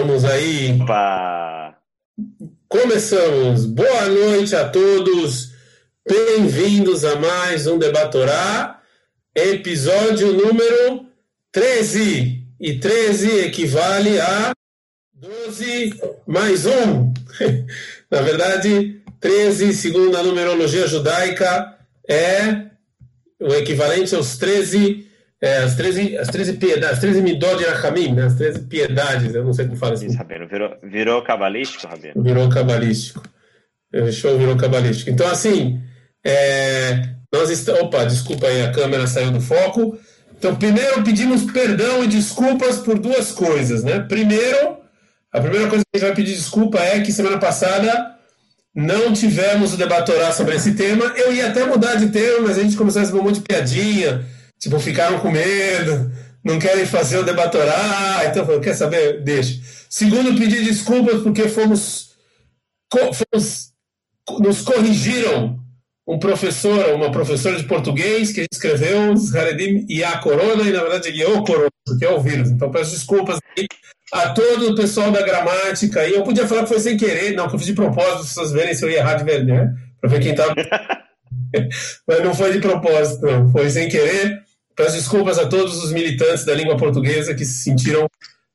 Estamos aí. Opa! Começamos. Boa noite a todos. Bem-vindos a mais um Debatorá, episódio número 13. E 13 equivale a 12 mais 1. Na verdade, 13, segundo a numerologia judaica, é o equivalente aos 13 é, as 13, as 13 piedades, as 13 midot de Rachamim, né? as 13 piedades, eu não sei como fala assim. Isso, Rabino, virou, virou cabalístico, Rabino? Virou cabalístico. O show virou cabalístico. Então, assim, é, nós estamos. Opa, desculpa aí, a câmera saiu do foco. Então, primeiro pedimos perdão e desculpas por duas coisas, né? Primeiro, a primeira coisa que a gente vai pedir desculpa é que semana passada não tivemos o debatorá sobre esse tema. Eu ia até mudar de tema, mas a gente começou a receber um monte de piadinha Tipo, ficaram com medo, não querem fazer o debatorá, então falou, quer saber? Deixa. Segundo, pedir desculpas porque fomos, fomos nos corrigiram um professor, uma professora de português que escreveu Haredim e a corona, e na verdade é o corona, porque é o vírus. Então peço desculpas a todo o pessoal da gramática. E eu podia falar que foi sem querer, não, que eu fiz de propósito, para vocês verem se eu ia errar de verdade, né? Para ver quem estava. Mas não foi de propósito, não. Foi sem querer. Peço desculpas a todos os militantes da língua portuguesa que se sentiram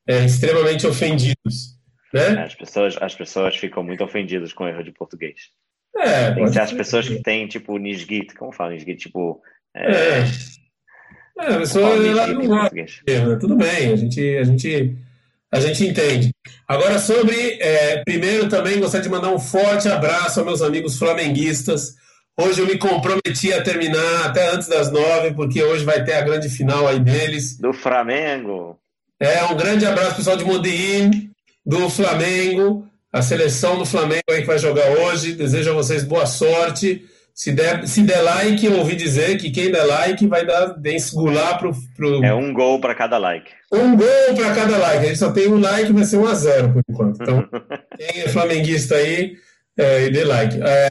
é, extremamente ofendidos. Né? As, pessoas, as pessoas ficam muito ofendidas com o erro de português. É, tem que as pessoas que têm, tipo, Nisgit, como fala Nisgit? Tipo. É, é. é a pessoa não gosta. Né? Tudo bem, a gente, a, gente, a gente entende. Agora, sobre. É, primeiro, também gostaria de mandar um forte abraço aos meus amigos flamenguistas Hoje eu me comprometi a terminar até antes das nove, porque hoje vai ter a grande final aí deles. Do Flamengo. É, um grande abraço pessoal de Modin, do Flamengo, a seleção do Flamengo aí que vai jogar hoje. Desejo a vocês boa sorte. Se der, se der like, eu ouvi dizer que quem der like vai dar desgular pro, pro. É um gol para cada like. Um gol para cada like. A gente só tem um like, vai ser um a zero por enquanto. Então, quem é flamenguista aí, é, e dê like. É,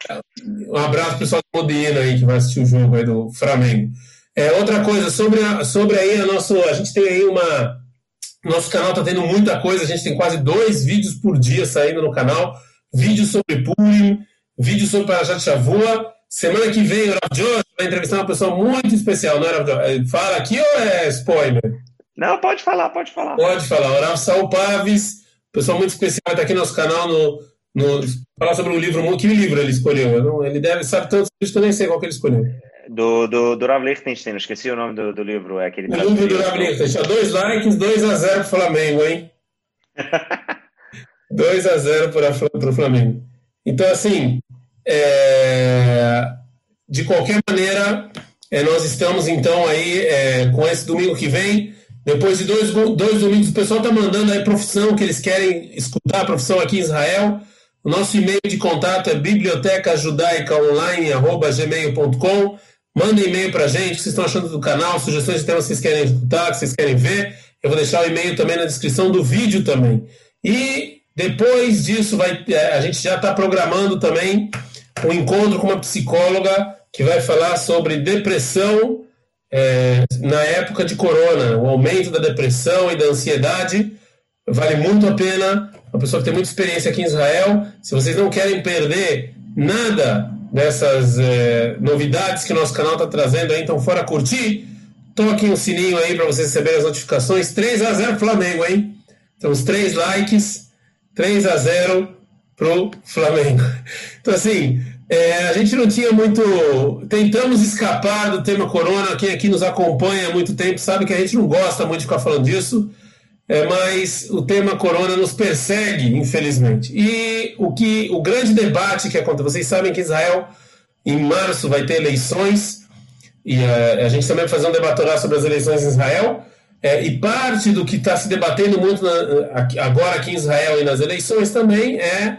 um abraço pro pessoal do Modena aí que vai assistir o jogo aí do Flamengo. É, outra coisa, sobre, a, sobre aí a nosso. A gente tem aí uma. Nosso canal está tendo muita coisa, a gente tem quase dois vídeos por dia saindo no canal. Vídeo sobre Purim, vídeo sobre Parashat Shavua. Semana que vem o Rav Josh vai entrevistar uma pessoa muito especial, não é? Fala aqui ou é spoiler? Não, pode falar, pode falar. Pode falar. O Rav Saul Paves, pessoa muito especial, está aqui no nosso canal no no, falar sobre um livro, que livro ele escolheu? Não, ele deve, sabe tantos livros que eu nem sei qual que ele escolheu. Do, do, do Rav Lichtenstein, esqueci o nome do, do livro. É aquele o livro do Rav Lichtenstein. Dois likes, 2 a 0 pro Flamengo, hein? 2 a 0 para o Flamengo. Então, assim, é, de qualquer maneira, é, nós estamos então aí é, com esse domingo que vem. Depois de dois, dois domingos, o pessoal está mandando aí profissão que eles querem escutar, a profissão aqui em Israel. O nosso e-mail de contato é bibliotecajudaicaonline.gmail.com. Manda e-mail para a gente, o que vocês estão achando do canal, sugestões de temas que vocês querem escutar, que vocês querem ver. Eu vou deixar o e-mail também na descrição do vídeo também. E depois disso, vai, é, a gente já está programando também um encontro com uma psicóloga que vai falar sobre depressão é, na época de corona, o aumento da depressão e da ansiedade. Vale muito a pena uma pessoa que tem muita experiência aqui em Israel. Se vocês não querem perder nada dessas é, novidades que o nosso canal está trazendo aí, então fora curtir, toquem o sininho aí para vocês receberem as notificações. 3 a 0 Flamengo, hein? Então os três likes, 3 a 0 pro Flamengo. Então assim, é, a gente não tinha muito. Tentamos escapar do tema corona. Quem aqui nos acompanha há muito tempo sabe que a gente não gosta muito de ficar falando disso é, mas o tema corona nos persegue, infelizmente. E o que o grande debate que acontece, vocês sabem que Israel em março vai ter eleições e a, a gente também vai fazer um debatorá sobre as eleições em Israel. É, e parte do que está se debatendo muito na, agora aqui em Israel e nas eleições também é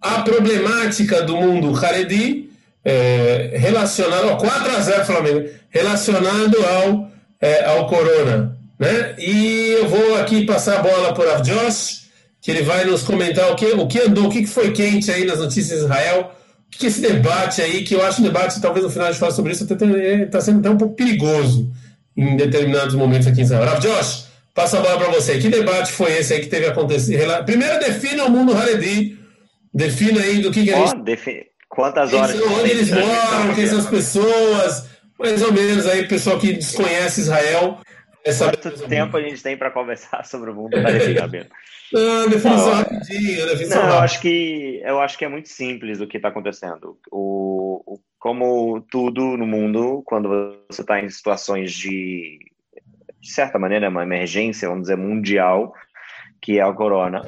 a problemática do mundo Haredi é, relacionado ao 4 a 0 Flamengo, relacionado ao, é, ao corona. Né? E eu vou aqui passar a bola para o Josh, que ele vai nos comentar o que, o que andou, o que foi quente aí nas notícias de Israel, o que é esse debate aí, que eu acho um debate, talvez no final a gente fale sobre isso, está sendo até um pouco perigoso em determinados momentos aqui em Israel. Rav Josh, Passa a bola para você. Que debate foi esse aí que teve acontecido? Primeiro, defina o mundo Haredi. Defina aí do que, que a gente. Oh, defi... Quantas horas? Onde eles moram, quem são as pessoas. Mais ou menos aí, pessoal que desconhece Israel. Quanto tempo a gente tem para conversar sobre o mundo Haredi, Rabino? Não, definição não, rapidinho, definição não, eu acho que eu acho que é muito simples o que está acontecendo. O, o, como tudo no mundo, quando você está em situações de, de certa maneira, uma emergência, vamos dizer, mundial, que é o corona,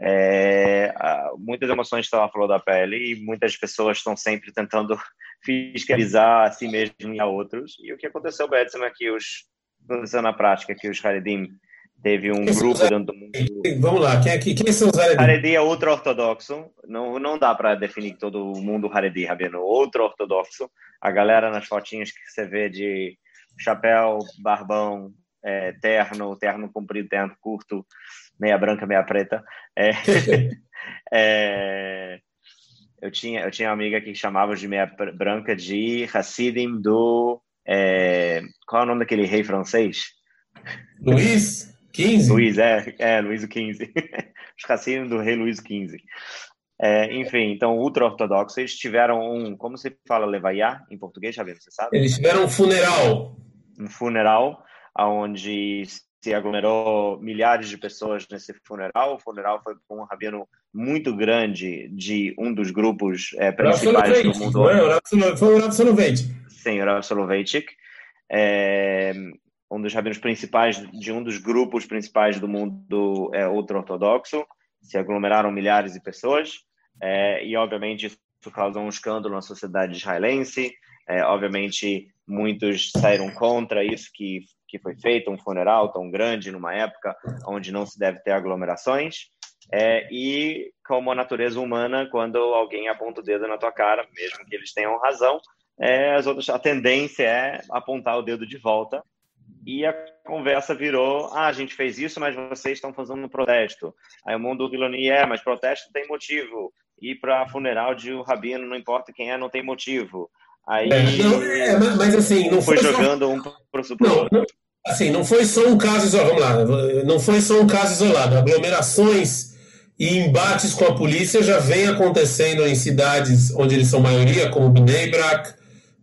é, muitas emoções estão à flor da pele e muitas pessoas estão sempre tentando fiscalizar a si mesmo e a outros. E o que aconteceu, Betson, é que os aconteceu na prática que os Haredim Teve um quem grupo dentro do mundo. Vamos lá, quem, é, quem são os Haredi? Haredi é ultra-ortodoxo. Não, não dá para definir todo mundo Haredi, Rabino. Ultra-ortodoxo. A galera nas fotinhas que você vê de chapéu, barbão, é, terno, terno comprido, terno curto, meia branca, meia preta. É, é, eu, tinha, eu tinha uma amiga que chamava de meia branca de Hassidim do. É, qual é o nome daquele rei francês? Luiz? 15? Luiz, é, é Luiz XV. Os cassinos do rei Luiz XV. É, enfim, então, ultra-ortodoxos, eles tiveram um, como se fala levaiá em português, já você sabe? Eles tiveram um funeral. Um funeral, onde se aglomerou milhares de pessoas nesse funeral. O funeral foi com um rabino muito grande de um dos grupos é, principais do mundo. Foi o Rav Soloveitch. Sim, o Rav Soloveitch. É, um dos rabinos principais de um dos grupos principais do mundo é, ultra-ortodoxo, se aglomeraram milhares de pessoas, é, e obviamente isso causou um escândalo na sociedade israelense, é, obviamente muitos saíram contra isso que, que foi feito, um funeral tão grande numa época onde não se deve ter aglomerações, é, e como a natureza humana, quando alguém aponta o dedo na tua cara, mesmo que eles tenham razão, é, as outras, a tendência é apontar o dedo de volta e a conversa virou: ah, a gente fez isso, mas vocês estão fazendo um protesto. Aí o mundo Hiloni é, mas protesto tem motivo. Ir para funeral de um rabino, não importa quem é, não tem motivo. Aí. É, não, é, mas assim, não foi. Foi jogando só... um para o outro. Assim, não foi só um caso isolado. Vamos lá, não foi só um caso isolado. Aglomerações e embates com a polícia já vem acontecendo em cidades onde eles são maioria, como Bnei Brak,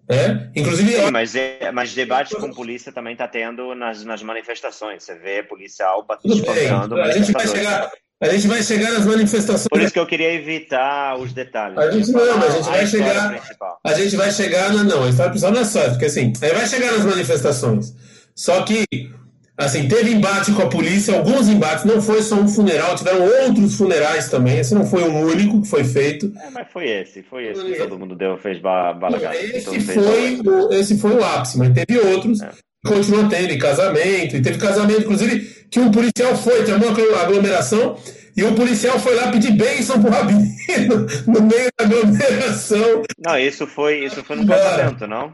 é? Inclusive, Sim, mas, é, mas debate com polícia também está tendo nas, nas manifestações. Você vê policial espancando. A gente, vai chegar, a gente vai chegar nas manifestações. Por isso que eu queria evitar os detalhes. A gente não, mas a gente a vai chegar. Principal. A gente vai chegar na. Não, a história principal não é só, porque assim, aí vai chegar nas manifestações. Só que Assim, teve embate com a polícia, alguns embates, não foi só um funeral, tiveram outros funerais também. Esse não foi o único que foi feito. É, mas foi esse, foi esse que todo mundo deu, fez balagada. Esse, foi, o, esse foi o ápice, mas teve outros. É. Continua tendo e casamento, e teve casamento, inclusive, que um policial foi, tem uma aglomeração, e o policial foi lá pedir bênção pro Rabino no meio da aglomeração. Não, isso foi, isso foi no casamento, não?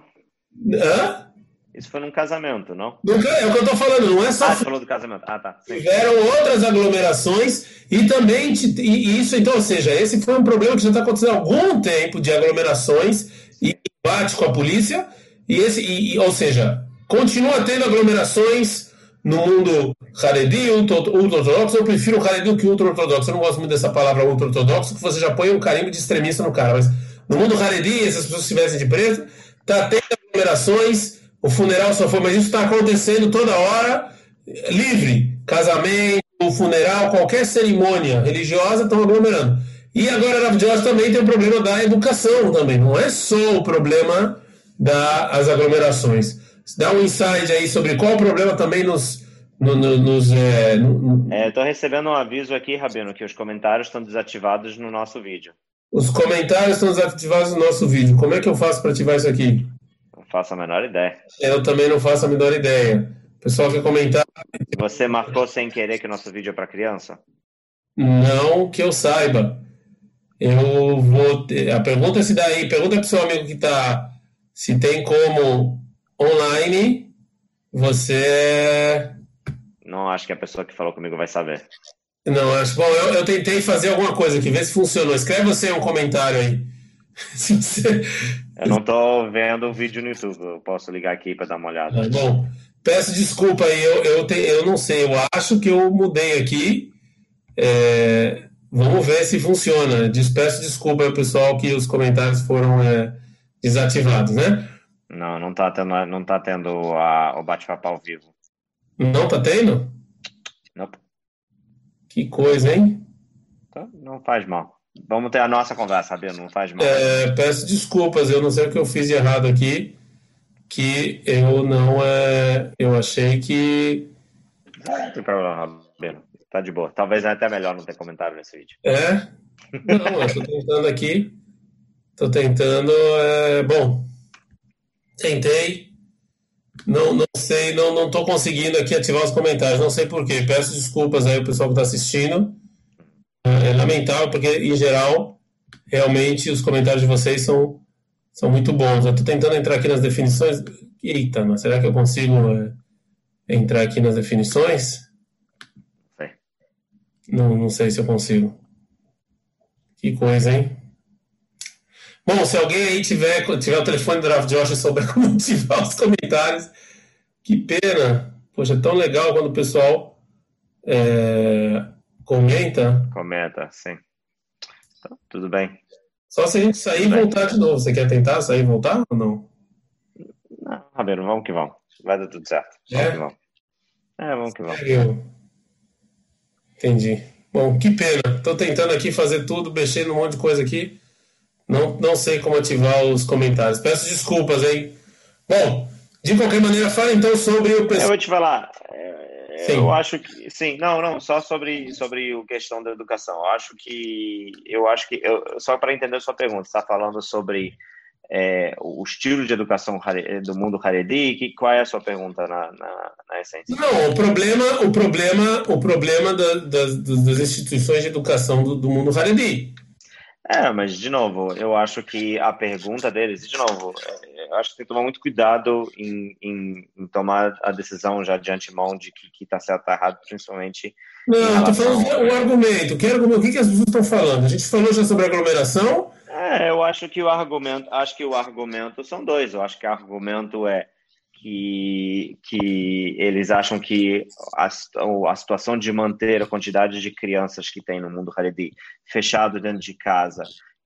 Hã? Isso foi num casamento, não? é o que eu tô falando, não é só. Ah, você falou do casamento. Ah, tá. Sim. Tiveram outras aglomerações e também. E isso, então, ou seja, esse foi um problema que já está acontecendo há algum tempo de aglomerações e embate com a polícia. E esse, e, ou seja, continua tendo aglomerações no mundo Haredi, ultra-ortodoxo. Eu prefiro Haredi que ultra-ortodoxo. Eu não gosto muito dessa palavra ultra-ortodoxo, que você já põe um carimbo de extremista no cara. Mas no mundo Haredi, essas pessoas que estivessem de preto, tá tendo aglomerações o funeral só foi, mas isso está acontecendo toda hora, livre. Casamento, funeral, qualquer cerimônia religiosa estão aglomerando. E agora na Dios também tem o problema da educação também. Não é só o problema das aglomerações. Dá um insight aí sobre qual o problema também nos. No, no, nos, é, no... É, Estou recebendo um aviso aqui, Rabino, que os comentários estão desativados no nosso vídeo. Os comentários estão desativados no nosso vídeo. Como é que eu faço para ativar isso aqui? Faço a menor ideia. Eu também não faço a menor ideia. O pessoal quer comentar. Você marcou sem querer que o nosso vídeo é para criança? Não que eu saiba. Eu vou. Ter... A pergunta é se daí. Pergunta para o seu amigo que está. Se tem como online você. Não acho que a pessoa que falou comigo vai saber. Não, acho. Bom, eu, eu tentei fazer alguma coisa aqui, ver se funcionou. Escreve você um comentário aí. Se você, eu não estou vendo o vídeo no YouTube, eu posso ligar aqui para dar uma olhada. Tá bom, peço desculpa aí, eu, eu, te, eu não sei, eu acho que eu mudei aqui. É, vamos ver se funciona. Peço desculpa ao pessoal que os comentários foram é, desativados, né? Não, não tá tendo, não tá tendo a, o bate-papo ao vivo. Não tá tendo? Não. Que coisa, hein? Então, não faz mal. Vamos ter a nossa conversa, Rabino, não faz mal. É, peço desculpas, eu não sei o que eu fiz de errado aqui, que eu não é, eu achei que não tem problema, Rabino. Tá de boa. Talvez é até melhor não ter comentário nesse vídeo. É? Não, eu tô tentando aqui. Tô tentando. É... Bom, tentei. Não, não sei, não, não tô conseguindo aqui ativar os comentários. Não sei porquê. Peço desculpas aí ao pessoal que está assistindo. É lamentável, porque, em geral, realmente os comentários de vocês são, são muito bons. Eu estou tentando entrar aqui nas definições. Eita, mas será que eu consigo é, entrar aqui nas definições? É. Não, não sei se eu consigo. Que coisa, hein? Bom, se alguém aí tiver, tiver o telefone do Draft Josh e souber como ativar os comentários, que pena. Poxa, é tão legal quando o pessoal é, Comenta? Comenta, sim. Então, tudo bem. Só se a gente sair tudo e voltar bem. de novo. Você quer tentar sair e voltar ou não? Não, Rabino, vamos que vamos. Vai dar tudo certo. Vamos é? que vamos. É, vamos que vamos. Eu... Entendi. Bom, que pena. Estou tentando aqui fazer tudo, mexendo um monte de coisa aqui. Não, não sei como ativar os comentários. Peço desculpas, hein? Bom, de qualquer maneira, fala então sobre o pessoal. Eu vou te falar. Sim. Eu acho que sim, não, não, só sobre sobre a questão da educação. Eu acho que eu acho que eu, só para entender a sua pergunta, está falando sobre é, o estilo de educação do mundo Haredi, que qual é a sua pergunta na, na, na essência? Não, o problema, o problema, o problema da, das, das, instituições de educação do, do mundo Haredi. É, mas de novo, eu acho que a pergunta deles, de novo, eu acho que tem que tomar muito cuidado em, em, em tomar a decisão já de antemão de que está certo ou errado, principalmente. Não, estou falando o argumento. Que argumento. O que, que as pessoas estão falando? A gente falou já sobre aglomeração. É, eu acho que o argumento, acho que o argumento são dois. Eu acho que o argumento é que, que eles acham que a, a situação de manter a quantidade de crianças que tem no mundo Haredi fechado dentro de casa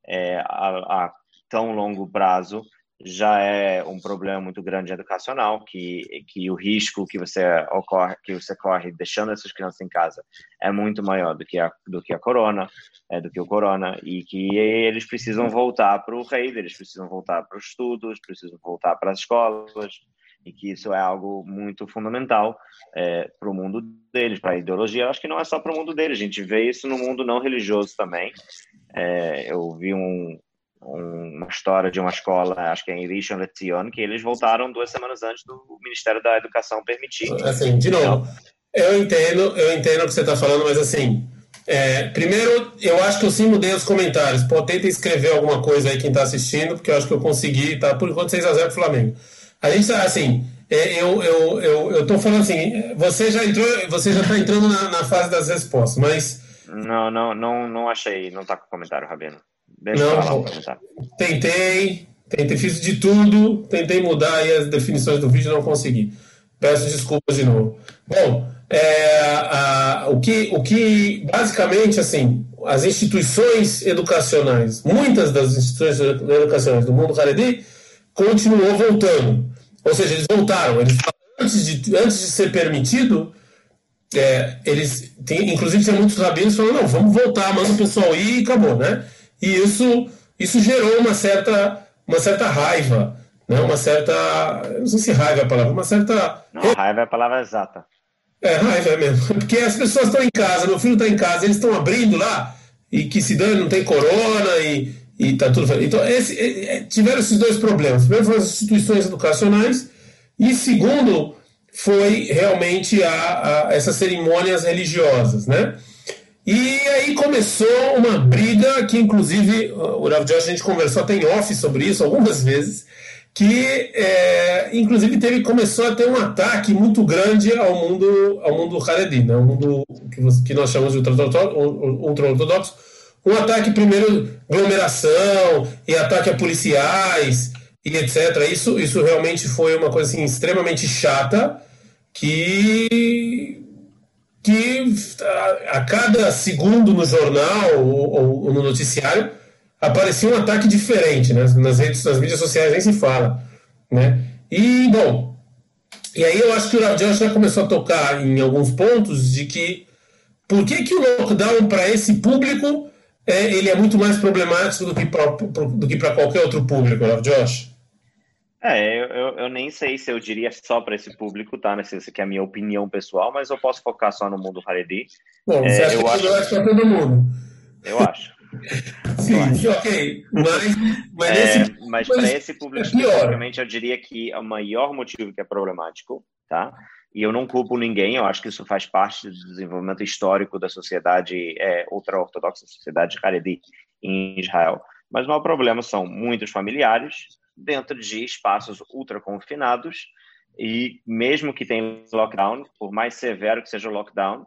é, a, a tão longo prazo já é um problema muito grande educacional que que o risco que você ocorre que você corre deixando essas crianças em casa é muito maior do que a do que a corona é do que o corona e que eles precisam voltar para o rei eles precisam voltar para os estudos precisam voltar para as escolas e que isso é algo muito fundamental é, para o mundo deles, para a ideologia. Eu acho que não é só para o mundo deles, a gente vê isso no mundo não religioso também. É, eu vi um, uma história de uma escola, acho que é em Rishon LeZion, que eles voltaram duas semanas antes do Ministério da Educação permitir. Assim, de novo, eu entendo, eu entendo o que você está falando, mas assim, é, primeiro, eu acho que eu sim mudei os comentários. Pô, tenta escrever alguma coisa aí quem está assistindo, porque eu acho que eu consegui, tá? Por enquanto 6x0 pro Flamengo. A gente tá, assim, é, eu, eu, eu, eu tô falando assim, você já entrou, você já tá entrando na, na fase das respostas, mas. Não, não, não, não achei, não tá com comentário, Rabino. Deixa não, falar Tentei, tentei, fiz de tudo, tentei mudar aí as definições do vídeo, não consegui. Peço desculpas de novo. Bom, é, a, o, que, o que basicamente assim, as instituições educacionais, muitas das instituições educacionais do mundo Haredi, continuou voltando. Ou seja, eles voltaram. Eles, antes, de, antes de ser permitido, é, eles tem, inclusive tinha muitos rabinos falando, não, vamos voltar, manda o pessoal ir e acabou, né? E isso, isso gerou uma certa, uma certa raiva, né? uma certa. Não sei se raiva é a palavra, uma certa. Não, raiva é a palavra exata. É, raiva é mesmo. Porque as pessoas estão em casa, meu filho está em casa, eles estão abrindo lá, e que se dane, não tem corona, e, e tá tudo. Então, esse, é, é, tiveram esses dois problemas. Primeiro foram as instituições educacionais, e segundo foi realmente a, a essas cerimônias religiosas, né? E aí começou uma briga que, inclusive, o Rav Josh, a gente conversou até em off sobre isso algumas vezes, que, é, inclusive, teve, começou a ter um ataque muito grande ao mundo, ao mundo Haredi, né? o mundo que, que nós chamamos de ultra-ortodoxo, um ataque primeiro aglomeração e ataque a policiais e etc. Isso, isso realmente foi uma coisa assim, extremamente chata que que a, a cada segundo no jornal ou, ou, no noticiário aparecia um ataque diferente, né? nas redes, nas mídias sociais nem se fala, né? E bom, e aí eu acho que o Rav já começou a tocar em alguns pontos de que por que, que o lockdown para esse público é, ele é muito mais problemático do que para qualquer outro público, Rav Josh? É, eu, eu, nem sei se eu diria só para esse público, tá? Essa aqui é a minha opinião pessoal, mas eu posso focar só no mundo Haredi. Você é, acha eu que acho... é para todo mundo? Eu acho. Sim, eu acho. ok. Mas, mas, é, esse, mas para esse público, é eu diria que o maior motivo que é problemático, tá? E eu não culpo ninguém, eu acho que isso faz parte do desenvolvimento histórico da sociedade é, ultra-ortodoxa, sociedade Haredi em Israel. Mas o maior problema são muitos familiares, dentro de espaços ultra confinados e mesmo que tenha lockdown, por mais severo que seja o lockdown,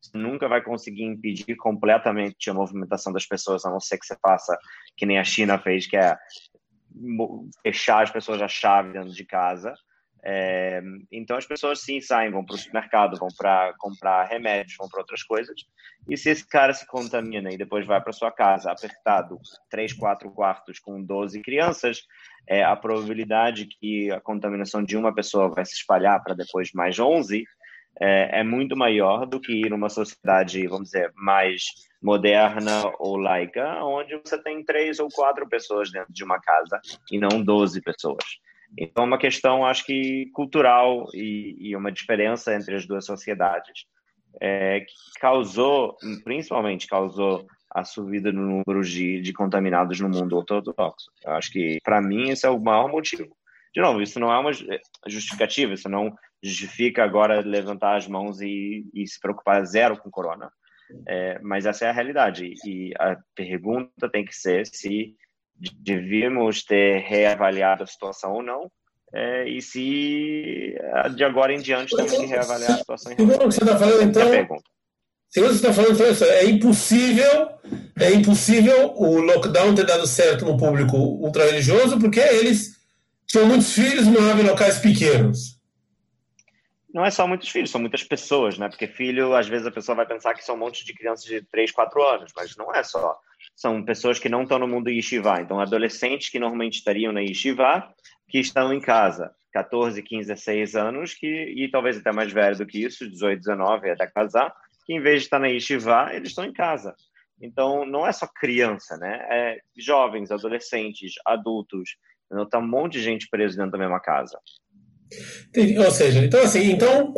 você nunca vai conseguir impedir completamente a movimentação das pessoas, a não ser que você faça que nem a China fez, que é fechar as pessoas a chave dentro de casa. É, então as pessoas sim saem, vão para o supermercado, vão para comprar remédios, vão para outras coisas. E se esse cara se contamina e depois vai para sua casa apertado, três, quatro quartos com 12 crianças, é, a probabilidade que a contaminação de uma pessoa vai se espalhar para depois mais 11 é, é muito maior do que numa sociedade, vamos dizer, mais moderna ou laica, onde você tem três ou quatro pessoas dentro de uma casa e não 12 pessoas. Então, é uma questão, acho que cultural e, e uma diferença entre as duas sociedades é, que causou, principalmente causou a subida no número de, de contaminados no mundo ortodoxo. Eu acho que, para mim, esse é o maior motivo. De novo, isso não é uma justificativa, isso não justifica agora levantar as mãos e, e se preocupar zero com corona. É, mas essa é a realidade. E a pergunta tem que ser se devíamos ter reavaliado a situação ou não, é, e se de agora em diante temos que reavaliar a situação. Segundo o que você está falando, então, segundo você está falando, então, é impossível, é impossível o lockdown ter dado certo no público ultra-religioso, porque eles tinham muitos filhos, moravam em locais pequenos. Não é só muitos filhos, são muitas pessoas, né? Porque filho, às vezes a pessoa vai pensar que são um monte de crianças de 3, 4 anos, mas não é só são pessoas que não estão no mundo yeshiva. Então, adolescentes que normalmente estariam na yeshiva, que estão em casa. 14, 15, 16 anos, que, e talvez até mais velho do que isso, 18, 19, até casar, que em vez de estar na yeshiva, eles estão em casa. Então, não é só criança, né? É jovens, adolescentes, adultos. Então, tá um monte de gente preso dentro da mesma casa. Ou seja, então assim, então.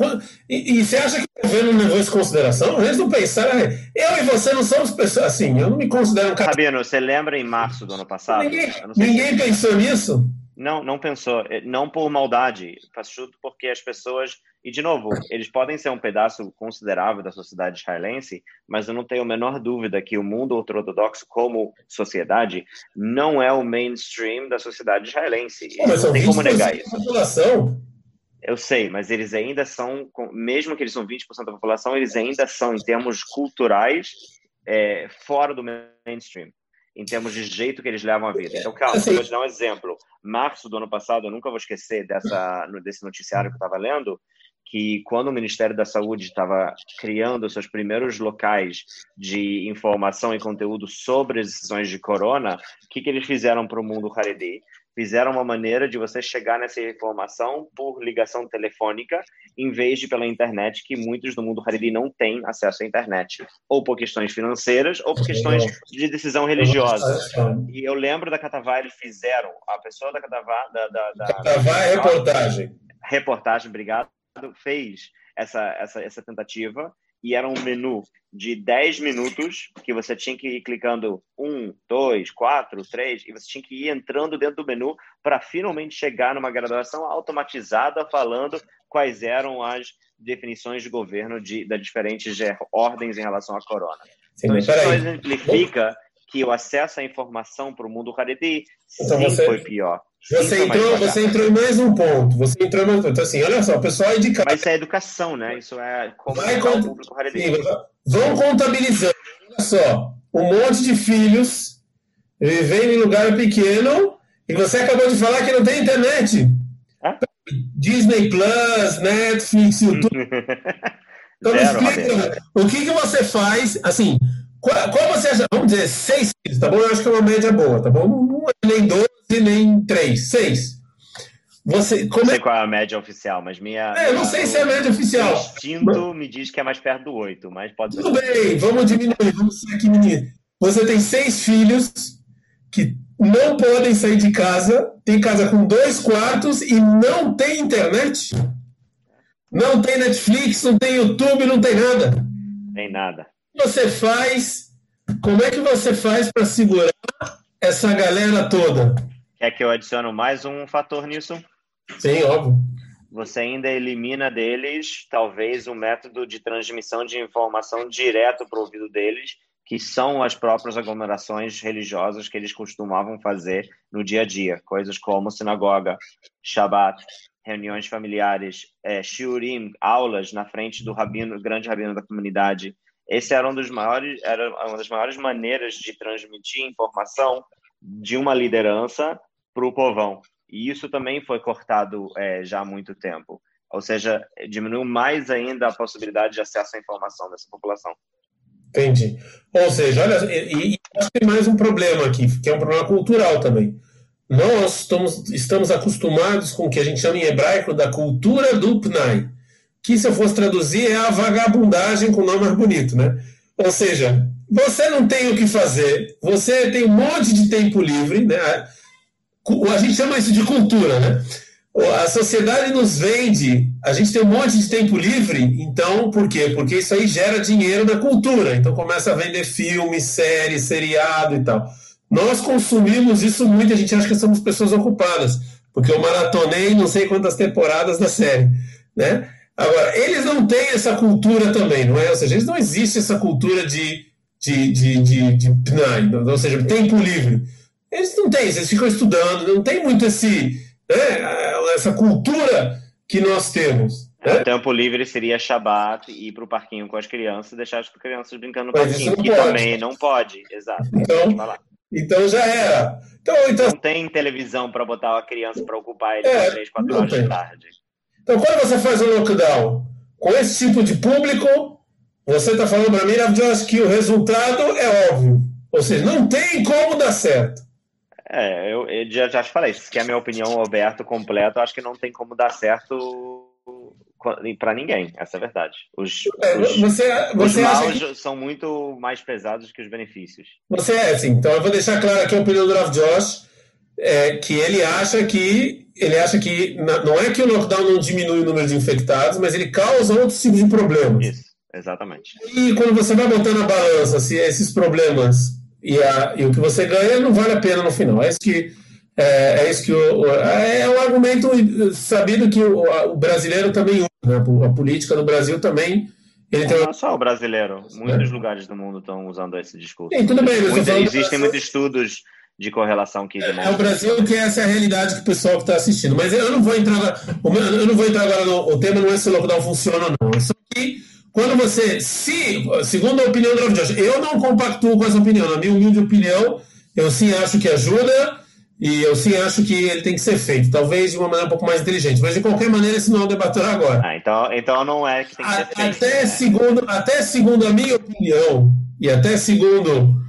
E, e, você acha que o governo não levou isso em consideração? Eles não pensaram. Eu e você não somos pessoas assim, eu não me considero um cara. Rabino, você lembra em março do ano passado? Ninguém, ninguém pensou nisso? Não, não pensou. É, não por maldade, porque as pessoas. E, de novo, eles podem ser um pedaço considerável da sociedade israelense, mas eu não tenho a menor dúvida que o mundo ortodoxo, como sociedade, não é o mainstream da sociedade israelense. não tem como negar isso. População. Eu sei, mas eles ainda são, mesmo que eles são 20% da população, eles ainda são, em termos culturais, é, fora do mainstream em termos de jeito que eles levam a vida. Então, calma, assim, vou te dar um exemplo. Março do ano passado, eu nunca vou esquecer dessa, desse noticiário que eu estava lendo, que quando o Ministério da Saúde estava criando seus primeiros locais de informação e conteúdo sobre as decisões de corona, o que, que eles fizeram para o mundo Haredi? fizeram uma maneira de você chegar nessa informação por ligação telefônica, em vez de pela internet, que muitos do mundo Haredi não têm acesso à internet, ou por questões financeiras, ou por questões de decisão religiosa. E eu lembro da Catavá, eles fizeram, a pessoa da Catavá... Da, da, da, Catavá é reportagem. Reportagem, obrigado, fez essa, essa, essa tentativa, e era um menu de 10 minutos que você tinha que ir clicando um, dois, quatro, três, e você tinha que ir entrando dentro do menu para finalmente chegar numa graduação automatizada falando quais eram as definições de governo de, das diferentes ordens em relação à corona. Sim, então, isso só exemplifica que o acesso à informação para o mundo Haredi então, sim você... foi pior. Você entrou, você entrou em mais um ponto. Você entrou em mais um ponto. Então, assim, olha só, o pessoal aí de casa. Mas isso é educação, né? Isso é como Vai cont... o público Sim, Vão contabilizando. Olha só, um monte de filhos vivendo em lugar pequeno e você acabou de falar que não tem internet. Disney Plus, Netflix, YouTube. Então, Zero, explica, o que, que você faz, assim, qual, qual, você acha, vamos dizer, seis filhos, tá bom? Eu acho que é uma média boa, tá bom? Nem doze, nem três, seis. Você, como não sei é... qual é a média oficial, mas minha. É, eu não sei se é a média oficial. O instinto me diz que é mais perto do oito, mas pode Tudo bem, vamos diminuir, vamos ser aqui, menino. Você tem seis filhos que não podem sair de casa, tem casa com dois quartos e não tem internet? Não tem Netflix, não tem YouTube, não tem nada. Tem nada. O que você faz? Como é que você faz para segurar essa galera toda? Quer que eu adicione mais um fator nisso? Sim, óbvio. Você ainda elimina deles, talvez, o método de transmissão de informação direto para o ouvido deles, que são as próprias aglomerações religiosas que eles costumavam fazer no dia a dia, coisas como sinagoga, Shabat, reuniões familiares, é, shiurim, aulas na frente do rabino, grande rabino da comunidade. Esse era um dos maiores, era uma das maiores maneiras de transmitir informação de uma liderança para o povão. E isso também foi cortado é, já há muito tempo. Ou seja, diminuiu mais ainda a possibilidade de acesso à informação dessa população. Entendi. Ou seja, olha, e, e tem mais um problema aqui, que é um problema cultural também. Nós estamos, estamos acostumados com o que a gente chama em hebraico da cultura do Pnai, que se eu fosse traduzir é a vagabundagem com o nome mais bonito, né? Ou seja, você não tem o que fazer, você tem um monte de tempo livre, né? A gente chama isso de cultura, né? A sociedade nos vende, a gente tem um monte de tempo livre, então por quê? Porque isso aí gera dinheiro na cultura, então começa a vender filmes, séries, seriado e tal. Nós consumimos isso muito, a gente acha que somos pessoas ocupadas, porque eu maratonei não sei quantas temporadas da série, né? Agora, eles não têm essa cultura também, não é? Ou seja, eles não existe essa cultura de, de, de, de, de PNAE, ou seja, tempo livre. Eles não têm, eles ficam estudando, não tem muito esse, né, essa cultura que nós temos. Né? O tempo livre seria Shabat, ir para o parquinho com as crianças e deixar as crianças brincando no parquinho, que pode. também não pode, exato. Então, então já era. Então, então... Não tem televisão para botar a criança para ocupar ele é, 3, 4 horas tem. da tarde. Então, quando você faz um lockdown com esse tipo de público, você está falando para mim, Josh, que o resultado é óbvio. Ou seja, não tem como dar certo. É, eu, eu já, já te falei, se quer a minha opinião aberta, completa, acho que não tem como dar certo para ninguém, essa é a verdade. Os, é, os, você, você os maus que... são muito mais pesados que os benefícios. Você é assim, então eu vou deixar claro aqui a opinião do Rav Josh, é, que ele acha que ele acha que não é que o lockdown não diminui o número de infectados, mas ele causa outros tipos de problemas. Isso, exatamente. E quando você vai botando a balança se esses problemas e, a, e o que você ganha não vale a pena no final. É isso que é, é isso que o, é um argumento sabido que o, o brasileiro também usa, né? a política do Brasil também. Ele tem... Não é só o brasileiro, muitos é. lugares do mundo estão usando esse discurso. Sim, tudo bem, existem muitos estudos de correlação que é, é o Brasil que essa é a realidade que o pessoal que está assistindo. Mas eu não vou entrar agora. Eu não vou entrar agora no. O tema não é se o lockdown funciona ou não. É só que quando você. Se, segundo a opinião do Josh, eu não compactuo com essa opinião. Na minha humilde opinião, eu sim acho que ajuda e eu sim acho que ele tem que ser feito, talvez de uma maneira um pouco mais inteligente, mas de qualquer maneira esse não é o debater agora. Ah, então, então não é que tem que ser feito. Até, né? segundo, até segundo a minha opinião, e até segundo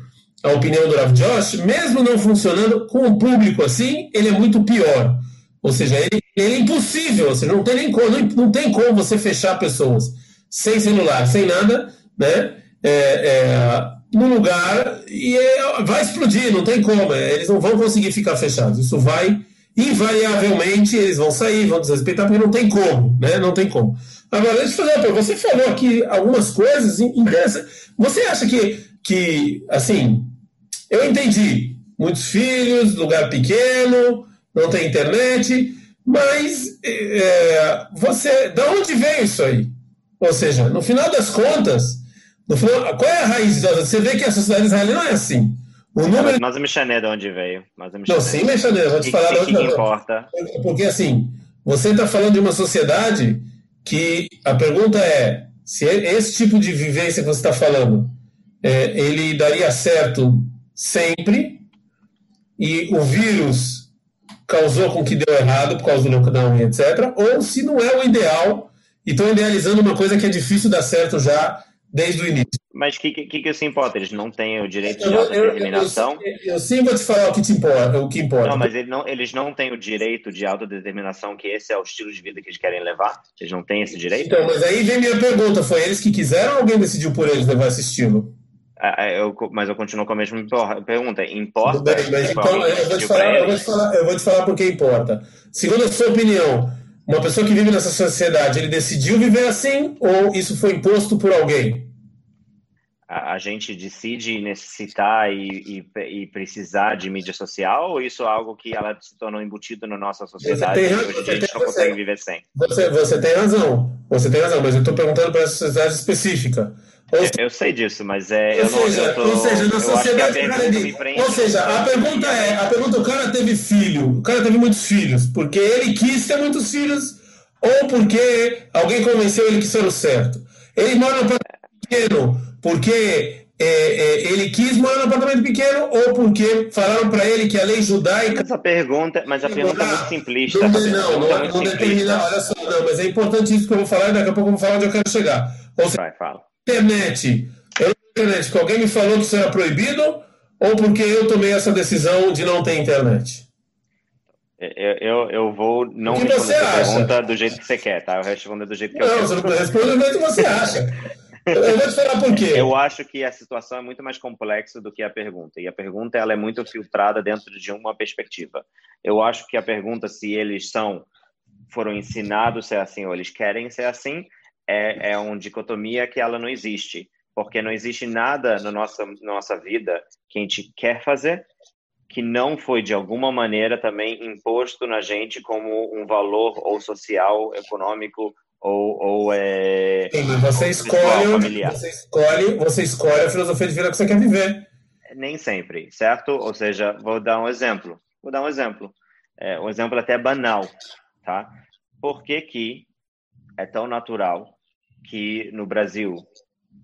a opinião do Rav Josh, mesmo não funcionando com o público assim, ele é muito pior. Ou seja, ele, ele é impossível, ou seja, não tem nem como, não, não tem como você fechar pessoas sem celular, sem nada, né? É, é, no lugar e é, vai explodir, não tem como. É, eles não vão conseguir ficar fechados. Isso vai, invariavelmente, eles vão sair, vão desrespeitar, porque não tem como, né? Não tem como. Agora, deixa eu fazer uma pergunta. Você falou aqui algumas coisas interessantes. Você acha que, que, assim, eu entendi, muitos filhos, lugar pequeno, não tem internet, mas é, você, da onde veio isso aí? Ou seja, no final das contas, final, qual é a raiz? Você vê que a sociedade israelita não é assim. O número... Mas o Michané de onde veio? Mas o Não, sim, Michané, vou te falar que, que, que importa? Porque assim, você está falando de uma sociedade que a pergunta é se esse tipo de vivência que você está falando é, ele daria certo sempre e o vírus causou com que deu errado por causa do lockdown e etc., ou se não é o ideal e estão idealizando uma coisa que é difícil dar certo já desde o início. Mas o que, que, que isso importa? Eles não têm o direito de autodeterminação? Eu, eu, eu, eu, sim vou te falar o que, te importa, o que importa. Não, mas eles não, eles não têm o direito de autodeterminação, que esse é o estilo de vida que eles querem levar? Eles não têm esse direito? Então, mas aí vem minha pergunta: foi eles que quiseram ou alguém decidiu por eles levar esse estilo? Ah, eu, mas eu continuo com a mesma pergunta. Importa? Bem, mas então, eu, vou te falar, eu, vou te falar, eu vou te falar por que importa. Segundo a sua opinião, uma pessoa que vive nessa sociedade, ele decidiu viver assim ou isso foi imposto por alguém? a, gente decide necessitar e, e, e, precisar de mídia social ou isso é algo que ela se tornou embutido na nossa sociedade e hoje a gente não você, consegue viver sem? Você, você tem razão, você tem razão, mas eu estou perguntando para essa sociedade específica. Ou, eu sei disso, mas é. Ou, seja, não, tô, ou seja, na sociedade. De, ou seja, a pergunta é: a pergunta, o cara teve filho, o cara teve muitos filhos, porque ele quis ter muitos filhos, ou porque alguém convenceu ele que isso era o certo. Ele mora no pequeno, porque é, é, ele quis morar num apartamento pequeno ou porque falaram para ele que a lei judaica. Mas a pergunta, mas a pergunta é muito simplista. Não, não, não, é não determina. Olha só, não, mas é importante isso que eu vou falar e daqui a pouco eu vou falar onde eu quero chegar. Ou seja, Vai, fala. Internet. Eu internet, porque alguém me falou que isso era proibido ou porque eu tomei essa decisão de não ter internet? Eu, eu, eu vou não responder a pergunta do jeito que você quer, tá? Eu vou responder do jeito que não, eu quero. Não, você não responde do jeito que você acha. Eu vou te falar por quê. Eu acho que a situação é muito mais complexa do que a pergunta. E a pergunta ela é muito filtrada dentro de uma perspectiva. Eu acho que a pergunta se eles são foram ensinados a ser assim ou eles querem ser assim é, é uma dicotomia que ela não existe. Porque não existe nada na nossa, nossa vida que a gente quer fazer que não foi de alguma maneira também imposto na gente como um valor ou social, econômico ou, ou é. Você escolhe, você escolhe, você escolhe a filosofia de vida que você quer viver. Nem sempre, certo? Ou seja, vou dar um exemplo. Vou dar um exemplo. É, um exemplo até banal, tá? Por que, que é tão natural que no Brasil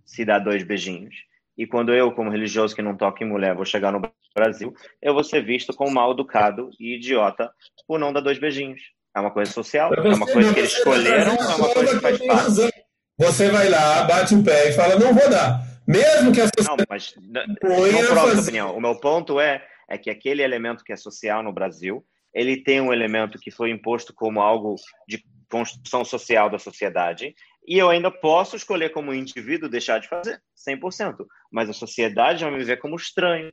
se dá dois beijinhos e quando eu, como religioso que não toca em mulher, vou chegar no Brasil, eu vou ser visto como mal educado e idiota por não dar dois beijinhos? É uma coisa social, é uma coisa que eles escolheram, é uma coisa que faz parte. Você vai lá, bate o pé e fala, não vou dar. Mesmo que a sociedade... Não, mas não fazer... opinião. O meu ponto é, é que aquele elemento que é social no Brasil, ele tem um elemento que foi imposto como algo de construção social da sociedade, e eu ainda posso escolher como indivíduo deixar de fazer, 100%. Mas a sociedade vai me ver como estranho.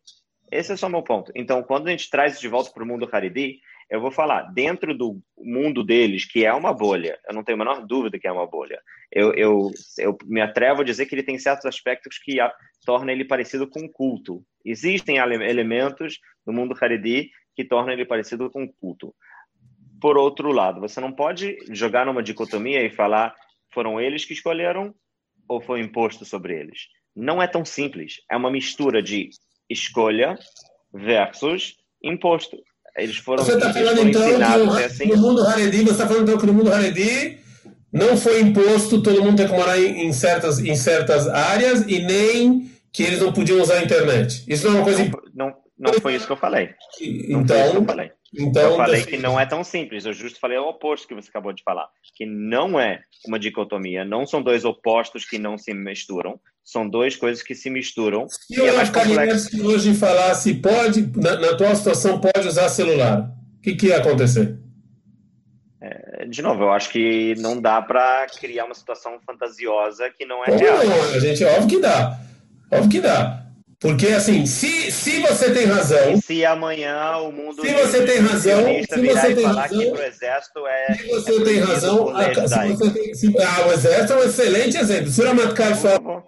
Esse é só o meu ponto. Então, quando a gente traz de volta para o mundo Haredi, eu vou falar, dentro do mundo deles, que é uma bolha, eu não tenho a menor dúvida que é uma bolha, eu, eu, eu me atrevo a dizer que ele tem certos aspectos que a, torna ele parecido com um culto. Existem elementos do mundo Haredi que tornam ele parecido com um culto. Por outro lado, você não pode jogar numa dicotomia e falar foram eles que escolheram ou foi imposto sobre eles. Não é tão simples. É uma mistura de escolha versus imposto. Eles foram, você está falando então que assim. no mundo Haredi, você está falando então que no mundo Haredi não foi imposto todo mundo ter que morar em, em, certas, em certas áreas e nem que eles não podiam usar a internet. Isso não é uma coisa. Não, não, não foi isso que eu falei. Não então, foi isso que eu falei. Então, eu falei que não é tão simples. Eu justo falei o oposto que você acabou de falar, que não é uma dicotomia, não são dois opostos que não se misturam, são duas coisas que se misturam. Se e é mais complexo. hoje falasse pode, na, na tua situação pode usar celular, o que, que ia acontecer? É, de novo, eu acho que não dá para criar uma situação fantasiosa que não é real. Não, a gente óbvio que dá, óbvio que dá. Porque, assim, se, se você tem razão. E se amanhã o mundo. Se você tem razão. Se você tem razão. Que pro exército é, se você é tem razão. A, se você tem, se, ah, o exército é um excelente exemplo. Se o Ramatkar fala.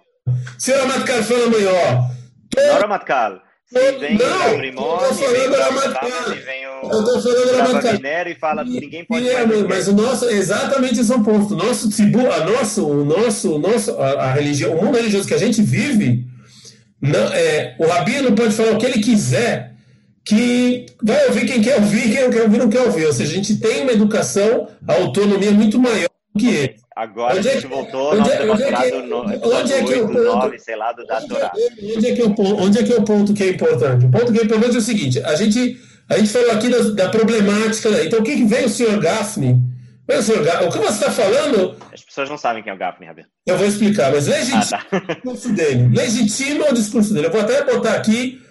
Se o Ramatkar fala amanhã, ó. Não, Ramatkar. Se vem não, o Primone, vem o Ramatkar. vem o. Eu tô falando Ramatkar. e fala ninguém pode. É, mas o nosso. Exatamente esse é o ponto. Nosso a nosso, o nosso, nosso, a, a religião, o mundo religioso que a gente vive não, é, o rabino pode falar o que ele quiser, que vai ouvir quem quer ouvir, quem não quer ouvir não quer ouvir. Ou seja, a gente tem uma educação, a autonomia muito maior do que ele. Agora onde a gente é, voltou onde, é, onde é que, no, onde é que é o ponto, 9, sei lá, do da Torá. Onde é, que é o, onde é que é o ponto que é importante? O ponto que é importante é o seguinte, a gente, A gente falou aqui da, da problemática. Então, o que, que vem o senhor Gaffney? Vem o senhor Gaffney. O que você está falando? As pessoas não sabem quem é o Gaffney, Rabir. Eu vou explicar, mas legitima ah, tá. o discurso dele. Legitima o discurso dele. Eu vou até botar aqui,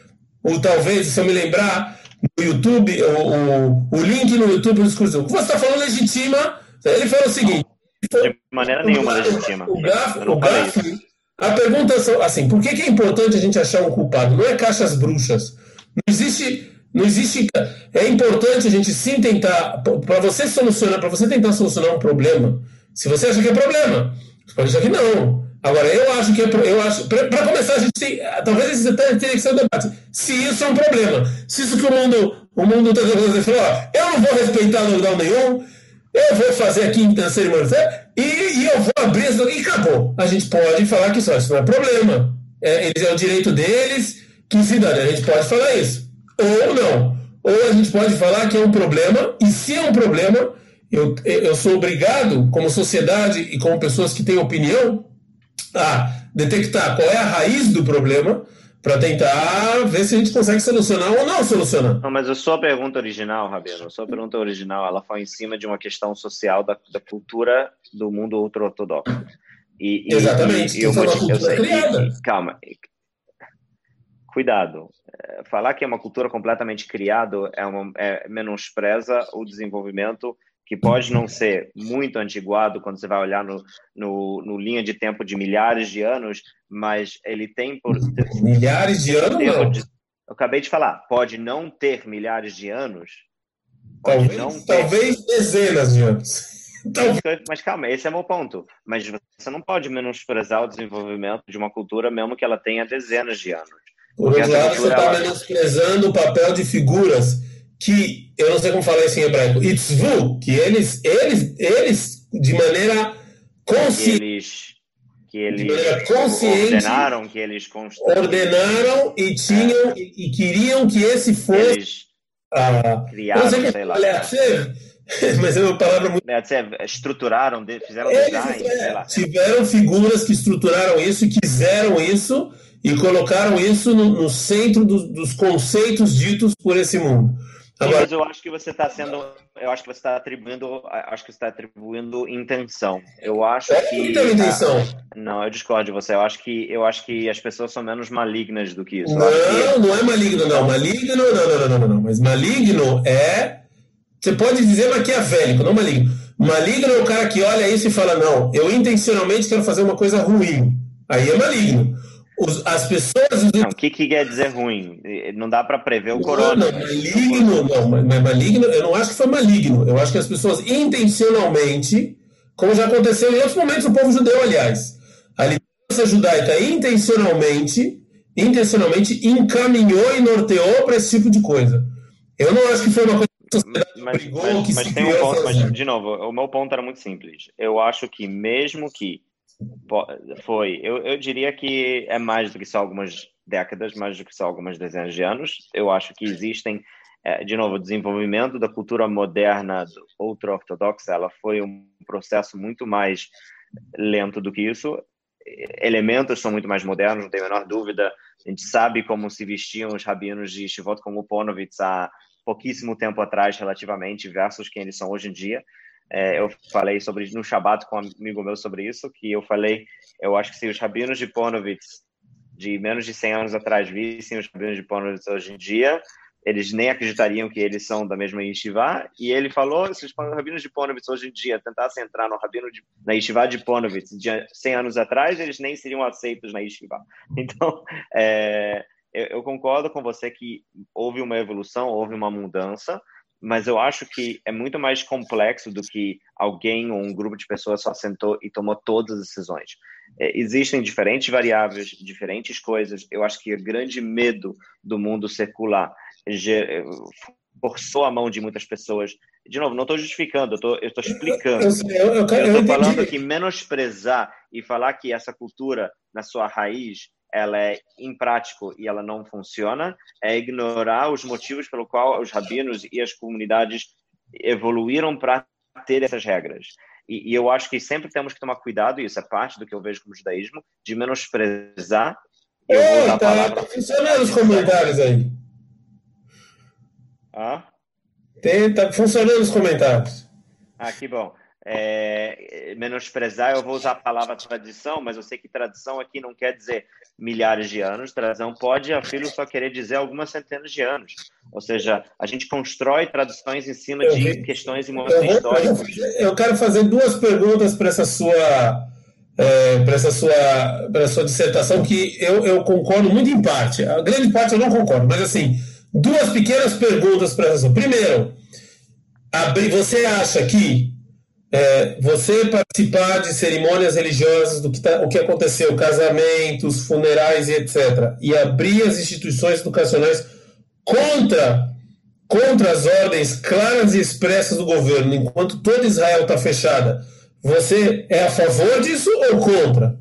ou talvez, se eu me lembrar, no YouTube, o, o, o link no YouTube do discurso dele. O que você está falando legitima. Ele falou o seguinte. De maneira nenhuma legitima. O Gaffney a pergunta é assim: por que, que é importante a gente achar um culpado? Não é caixas bruxas. Não existe não existe. É importante a gente sim tentar. Para você solucionar, para você tentar solucionar um problema, se você acha que é problema, você pode achar que não. Agora, eu acho que é. Eu acho. Para começar, a gente tem. Talvez esse até tenha que ser um debate. Se isso é um problema. Se isso que o mundo. O mundo está dizendo, ó, eu não vou respeitar lockdown nenhum, eu vou fazer aqui em cerimônia e, e eu vou abrir isso e acabou. A gente pode falar que só isso não é problema. É, eles é o direito deles, que cidadão. A gente pode falar isso ou não. Ou a gente pode falar que é um problema, e se é um problema, eu, eu sou obrigado, como sociedade e como pessoas que têm opinião, a detectar qual é a raiz do problema para tentar ver se a gente consegue solucionar ou não solucionar. Não, mas a sua pergunta original, Rabino, a sua pergunta original, ela foi em cima de uma questão social da, da cultura do mundo ultra-ortodoxo. E, Exatamente, e, e, uma cultura criada. calma, cuidado. Falar que é uma cultura completamente criada é, uma, é menospreza o desenvolvimento que pode não ser muito antiguado quando você vai olhar no, no, no, linha de tempo de milhares de anos, mas ele tem por milhares de anos. Não. De, eu acabei de falar, pode não ter milhares de anos. Talvez, não talvez dezenas de anos. Talvez. Mas calma, esse é o meu ponto. Mas você não pode menosprezar o desenvolvimento de uma cultura, mesmo que ela tenha dezenas de anos. Por outro lado, você está menosprezando o papel de figuras que, eu não sei como falar isso em hebraico, itzvu, que eles, eles, eles de maneira consciente. Eles que eles consciente, ordenaram que eles construíram. ordenaram e tinham é. e, e, queriam que esse fosse eles ah, criaram, sei, sei lá, mas é uma palavra muito estruturaram fizeram eles, design, é, tiveram figuras que estruturaram isso e quiseram isso e colocaram isso no, no centro do, dos conceitos ditos por esse mundo. Agora, mas eu acho que você está sendo, eu acho que você está atribuindo, acho que está atribuindo intenção. Eu acho é que tem intenção. Não, eu discordo de você. Eu acho que eu acho que as pessoas são menos malignas do que isso. Não, que... não é maligno, não. Maligno, não, não, não, não, não, não. Mas maligno é, você pode dizer maquiavélico, não maligno. Maligno é o cara que olha isso e fala não, eu intencionalmente quero fazer uma coisa ruim. Aí é maligno os, as pessoas. Não, o que, que quer dizer ruim? Não dá para prever o não, corona. Não, maligno, não, mas maligno, eu não acho que foi maligno. Eu acho que as pessoas intencionalmente, como já aconteceu em outros momentos o povo judeu, aliás, a liderança judaica intencionalmente, intencionalmente encaminhou e norteou para esse tipo de coisa. Eu não acho que foi uma coisa mas, mas, mas tem um ponto, mas, de novo, o meu ponto era muito simples. Eu acho que mesmo que foi. Eu, eu diria que é mais do que só algumas décadas, mais do que só algumas dezenas de anos. Eu acho que existem, é, de novo, o desenvolvimento da cultura moderna ultra-ortodoxa, ela foi um processo muito mais lento do que isso. Elementos são muito mais modernos, não tenho a menor dúvida. A gente sabe como se vestiam os rabinos de Shivot como Ponovitz há pouquíssimo tempo atrás, relativamente, versus quem eles são hoje em dia. É, eu falei sobre no Shabat com um amigo meu sobre isso, que eu falei, eu acho que se os rabinos de Ponovitz de menos de 100 anos atrás vissem os rabinos de Ponovitz hoje em dia, eles nem acreditariam que eles são da mesma yeshiva, e ele falou, se os rabinos de Ponovitz hoje em dia tentassem entrar no rabino de, na yeshiva de Ponovitz de 100 anos atrás, eles nem seriam aceitos na yeshiva. Então, é, eu, eu concordo com você que houve uma evolução, houve uma mudança, mas eu acho que é muito mais complexo do que alguém ou um grupo de pessoas só sentou e tomou todas as decisões. É, existem diferentes variáveis, diferentes coisas. Eu acho que o grande medo do mundo secular forçou a mão de muitas pessoas. De novo, não estou justificando, eu estou explicando. Eu estou falando que menosprezar e falar que essa cultura, na sua raiz, ela é imprático e ela não funciona, é ignorar os motivos pelo qual os rabinos e as comunidades evoluíram para ter essas regras. E, e, eu acho que sempre temos que tomar cuidado, e isso é parte do que eu vejo como judaísmo, de menosprezar. Eita, funciona os comunitários aí. Ah? Tem, tá funcionando os comentários. Ah, que bom. É, menosprezar, eu vou usar a palavra tradição, mas eu sei que tradição aqui não quer dizer milhares de anos, tradição pode, a filho, só querer dizer algumas centenas de anos. Ou seja, a gente constrói tradições em cima eu de vi. questões e momentos eu históricos. Eu quero fazer duas perguntas para essa sua é, para essa sua, para sua dissertação, que eu, eu concordo muito em parte. A grande parte eu não concordo, mas assim, duas pequenas perguntas para essa. Primeiro, você acha que é, você participar de cerimônias religiosas, do que, tá, o que aconteceu, casamentos, funerais e etc., e abrir as instituições educacionais contra, contra as ordens claras e expressas do governo, enquanto toda Israel está fechada, você é a favor disso ou contra?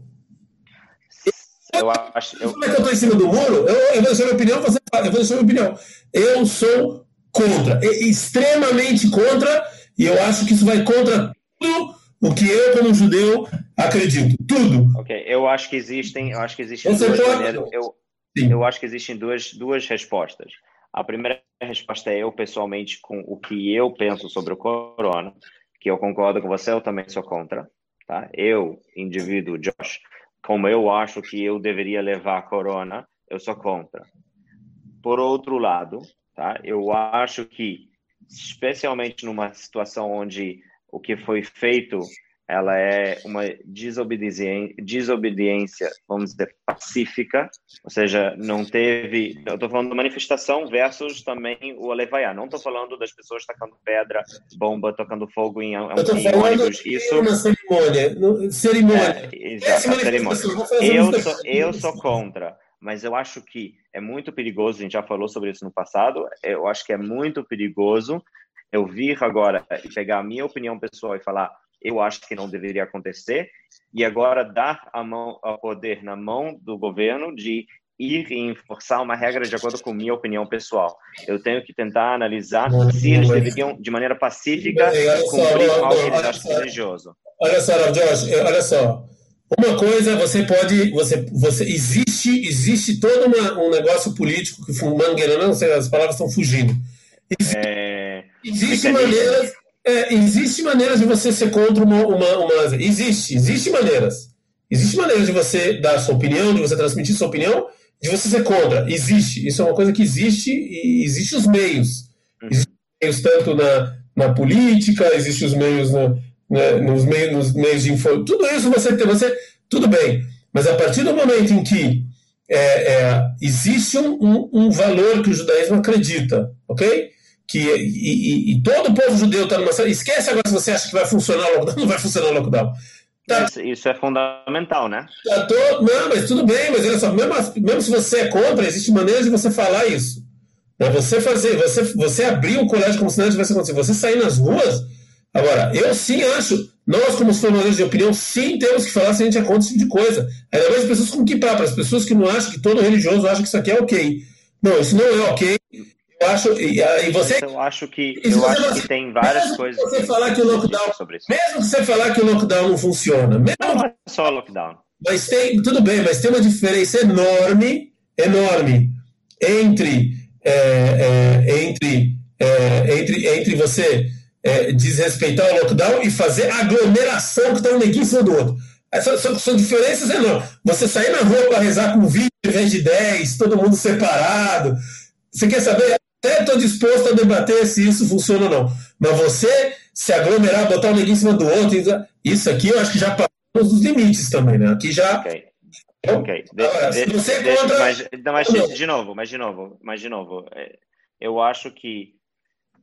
Eu acho. Eu... Como é que eu estou em cima do muro? Eu, eu vou deixar minha opinião, você eu vou deixar minha opinião. Eu sou contra, extremamente contra, e eu acho que isso vai contra tudo o que eu, como judeu, acredito. Tudo. Ok, eu acho que existem, eu acho que existem Você duas pode... maneiras. Eu, eu acho que existem duas, duas respostas. A primeira resposta é eu, pessoalmente, com o que eu penso sobre o corona, que eu concordo com você, eu também sou contra. Tá? Eu, indivíduo, Josh, como eu acho que eu deveria levar a corona, eu sou contra. Por outro lado, tá? eu acho que, especialmente numa situação onde o que foi feito ela é uma desobediência, vamos dizer, pacífica, ou seja, não teve. Eu estou falando de manifestação versus também o Alevaiá. Não estou falando das pessoas tacando pedra, bomba, tocando fogo em, em, ônibus. Isso. Uma cerimônia. Cerimônia. É, exato, cerimônia. Eu sou, eu sou contra mas eu acho que é muito perigoso, a gente já falou sobre isso no passado, eu acho que é muito perigoso eu vir agora e pegar a minha opinião pessoal e falar, eu acho que não deveria acontecer, e agora dar a mão ao poder na mão do governo de ir e enforçar uma regra de acordo com minha opinião pessoal. Eu tenho que tentar analisar se eles deveriam, de maneira pacífica, cumprir o que eles acham religioso. Olha só, Josh, olha só. Uma coisa, você pode, você, você existe, existe todo uma, um negócio político que mangueira, não sei, as palavras estão fugindo. Existe, é... existe maneiras é, existe maneiras de você ser contra uma, uma, uma, Existe, existe maneiras. Existe maneiras de você dar sua opinião, de você transmitir sua opinião, de você ser contra. Existe. Isso é uma coisa que existe e existe os meios. Uhum. Existem meios tanto na, na política, existem os meios no, né, nos, meios, nos meios de informação. Tudo isso você tem, você. Tudo bem. Mas a partir do momento em que é, é, existe um, um, um valor que o judaísmo acredita, ok? Que e, e, e, todo o povo judeu está numa esquece agora se você acha que vai funcionar o lockdown, não vai funcionar o lockdown. Tá, isso, isso, é fundamental, né? Tá todo, não, mas tudo bem, mas olha só, mesmo, mesmo se você é contra, existe maneiras de você falar isso. Né? Você fazer, você, você abrir o colégio como se nada tivesse acontecido, você sair nas ruas. Agora, eu sim acho, nós, como formadores de opinião, sim temos que falar se a gente é contra esse tipo de coisa. Ainda mais as pessoas com que para as pessoas que não acham que todo religioso acha que isso aqui é ok. Não, isso não é ok. Eu acho, e, você. Eu acho que, eu acho que tem várias coisas. Você falar que o lockdown, sobre isso. Mesmo que você falar que o lockdown não funciona, mesmo, não é só lockdown. Mas tem, tudo bem, mas tem uma diferença enorme, enorme entre é, é, entre, é, entre entre você é, desrespeitar o lockdown e fazer aglomeração que está um neguinho em cima do outro. Essas são, são diferenças enormes. Você sair na rua para rezar com 20 em vez de 10, todo mundo separado. Você quer saber? Até estou disposto a debater se isso funciona ou não. Mas você se aglomerar, botar um neguinho em cima do outro, isso aqui eu acho que já passou dos limites também, né? Aqui já. Ok. Ok. De, Agora, de, você contra... mas, mas, de novo, mas de novo, mas de novo, é, eu acho que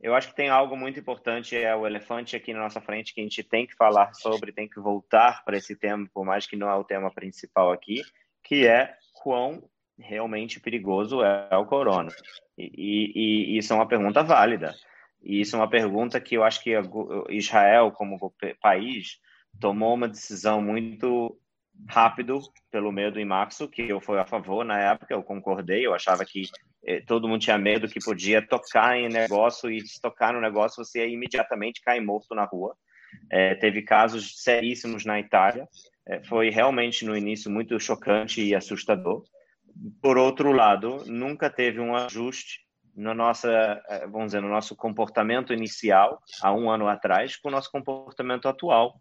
eu acho que tem algo muito importante, é o elefante aqui na nossa frente que a gente tem que falar sobre, tem que voltar para esse tema, por mais que não é o tema principal aqui, que é quão realmente perigoso é o corona. E, e, isso é uma pergunta válida. E isso é uma pergunta que eu acho que Israel, como país, tomou uma decisão muito rápido pelo medo em março, que eu fui a favor na época, eu concordei, eu achava que eh, todo mundo tinha medo que podia tocar em negócio e se tocar no negócio você ia imediatamente cair morto na rua. Eh, teve casos seríssimos na Itália, eh, foi realmente no início muito chocante e assustador por outro lado, nunca teve um ajuste no nossa, eh, vamos dizer, no nosso comportamento inicial, há um ano atrás, com o nosso comportamento atual.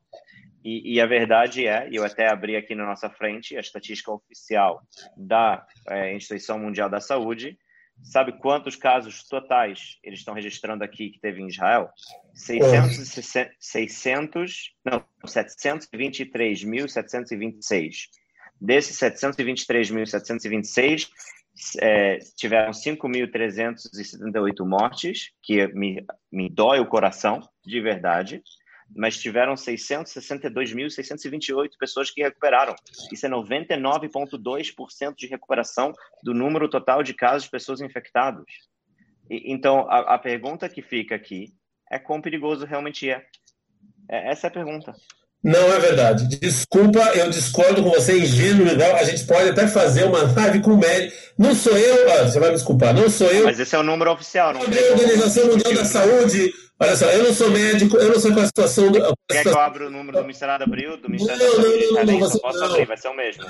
E, e, a verdade é, eu até abri aqui na nossa frente a estatística oficial da é, Instituição Mundial da Saúde, sabe quantos casos totais eles estão registrando aqui que teve em Israel? 600, 600 não, 723.726. Desses 723.726, é, tiveram 5.378 mortes, que me, me dói o coração, de verdade, mas tiveram 662.628 pessoas que recuperaram. Isso é 99,2% de recuperação do número total de casos de pessoas infectadas. E, então, a, a pergunta que fica aqui é quão perigoso realmente é. é essa é a pergunta. Não é verdade. Desculpa, eu discordo com você, ingênuo legal. A gente pode até fazer uma live com o médico. Não sou eu, ah, você vai me desculpar, não sou eu. Mas esse é o número oficial, não é a Organização Mundial da Saúde. Olha só, eu não sou médico, eu não sei qual é a situação do. Quer que eu abra o número do Ministério da Abril? Do Ministério não, da Saúde não, não, não, você, posso não. abrir, vai ser o mesmo.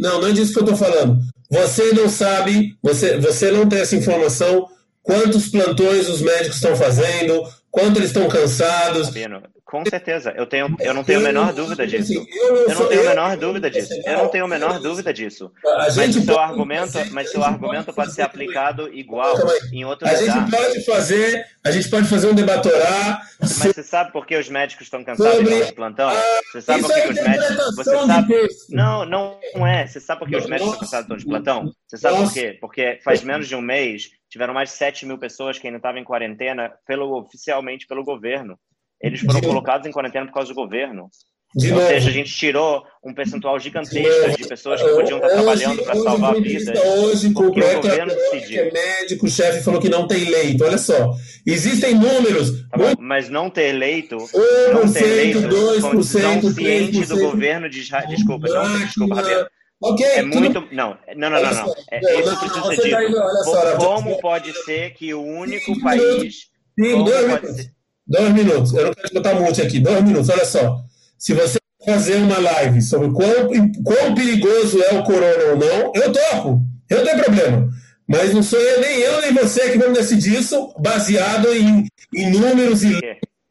Não, não é disso que eu estou falando. Você não sabe, você, você não tem essa informação, quantos plantões os médicos estão fazendo, quanto eles estão cansados. Sabino, com certeza, eu, tenho, eu não tenho a menor dúvida disso. Eu não tenho a menor dúvida disso. Eu não tenho a menor dúvida disso. Mas o seu argumento, mas seu argumento pode ser aplicado igual em outro lugar. A gente pode fazer, a gente pode fazer um debatorar. Mas você sabe por que os médicos estão cansados de plantão? Você sabe por que os médicos. Você sabe. Não, não é. Você sabe por que os médicos estão cansados de plantão? Você sabe por quê? Porque faz menos de um mês tiveram mais de 7 mil pessoas que ainda estavam em quarentena pelo, oficialmente pelo governo. Eles foram de colocados em quarentena por causa do governo. De Ou seja, a gente tirou um percentual gigantesco de, de pessoas que podiam estar hoje, trabalhando para salvar vidas. Hoje, porque o governo decidiu. Que médico, chefe falou que não tem leito. Olha só, existem números. Tá bom, mas não ter leito, 1%, não ter leito, 2%, 3%, ciente do governo de Israel. Desculpa, não, desculpa, Rabelo. Okay, é muito. Não, não, não, não. não. É, isso precisa ser dito. Tá como pode ser que o único país. Sim, dois, Dois minutos. Eu não quero botar mute aqui. Dois minutos. Olha só. Se você fazer uma live sobre quão, quão perigoso é o corona ou não, eu topo. Eu não tenho problema. Mas não sou eu, nem eu nem você que vamos decidir isso baseado em, em números e.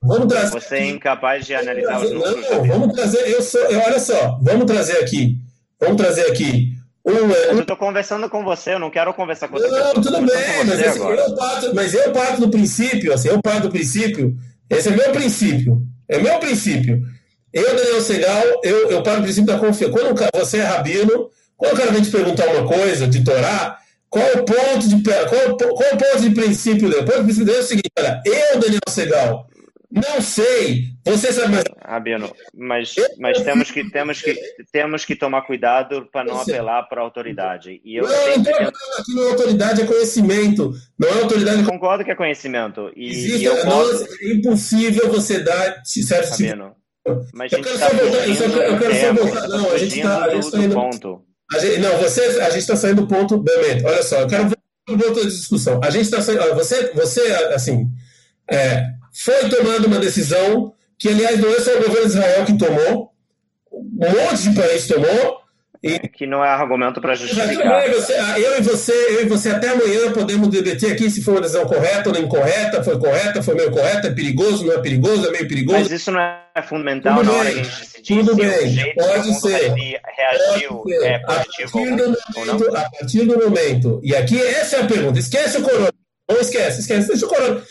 Vamos trazer. Você é incapaz de analisar os números. Não, vamos trazer. Eu sou. Eu, olha só. Vamos trazer aqui. Vamos trazer aqui um, eu estou conversando com você, eu não quero conversar com você. Não, tudo bem, mas, assim, eu parto, mas eu parto do princípio, assim, eu parto do princípio, esse é meu princípio, é meu princípio. Eu, Daniel Segal, eu, eu parto do princípio da confiança. Quando você é rabino, quando o cara vem te perguntar uma coisa de Torá, qual o ponto de, qual, qual o ponto de princípio dele? O ponto de princípio dele é o seguinte, olha, eu, Daniel Segal, não sei. Você sabe mais. Rabino, mas, mas temos, que, temos, que, temos que tomar cuidado para não apelar para a autoridade. E eu não, sempre não, aqui não é autoridade, é conhecimento. Não é autoridade. Eu concordo que é conhecimento. E, Existe, e eu posso... é impossível você dar certo Rabino, tipo... Mas eu quero só voltar. Eu quero só voltar. Não, a gente está tá indo. Ponto. A gente, não, você, a gente está saindo do ponto. Bebeto, olha só, eu quero voltar outra discussão. A gente está saindo. Você, você, assim. É, foi tomando uma decisão que, aliás, não é só o governo de Israel que tomou, um monte de país tomou. E... Que não é argumento para justificar. Você, eu, e você, eu e você até amanhã podemos debater aqui se foi uma decisão correta ou não incorreta, foi correta, foi meio correta, é perigoso, não é perigoso, é meio perigoso. Mas isso não é fundamental tudo na hora que a gente decidir tudo bem, pode ser. reagiu pode ser. É positivo a partir, não. a partir do momento, e aqui essa é a pergunta, esquece o corona, ou esquece, esquece, deixa o corona,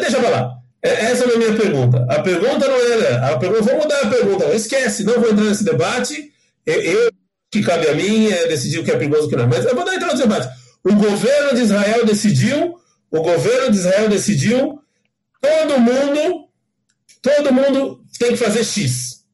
deixa pra lá. É, essa é a minha pergunta. A pergunta não era. A pergunta, vou mudar a pergunta. Esquece, não vou entrar nesse debate. Eu, eu que cabe a mim é decidir o que é perigoso e o que não. É. Mas eu vou entrar nesse debate. O governo de Israel decidiu, o governo de Israel decidiu, todo mundo, todo mundo tem que fazer X.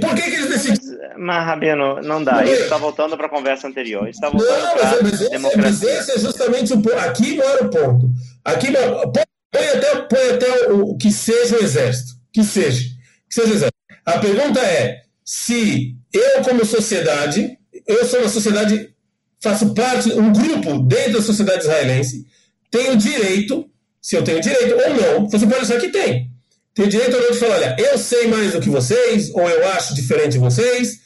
Por que, que eles decidiram? Mas, Rabino, não dá. Isso está voltando para a conversa anterior. está voltando não, mas, mas, esse, mas esse é justamente o ponto. Aqui mora o ponto. Aqui mora. Põe até, põe até o, que seja o exército. Que seja. Que seja o exército. A pergunta é: se eu, como sociedade, eu sou uma sociedade, faço parte, um grupo dentro da sociedade israelense, tenho direito, se eu tenho direito ou não, você pode achar que tem. Tenho direito ou não de falar: olha, eu sei mais do que vocês, ou eu acho diferente de vocês,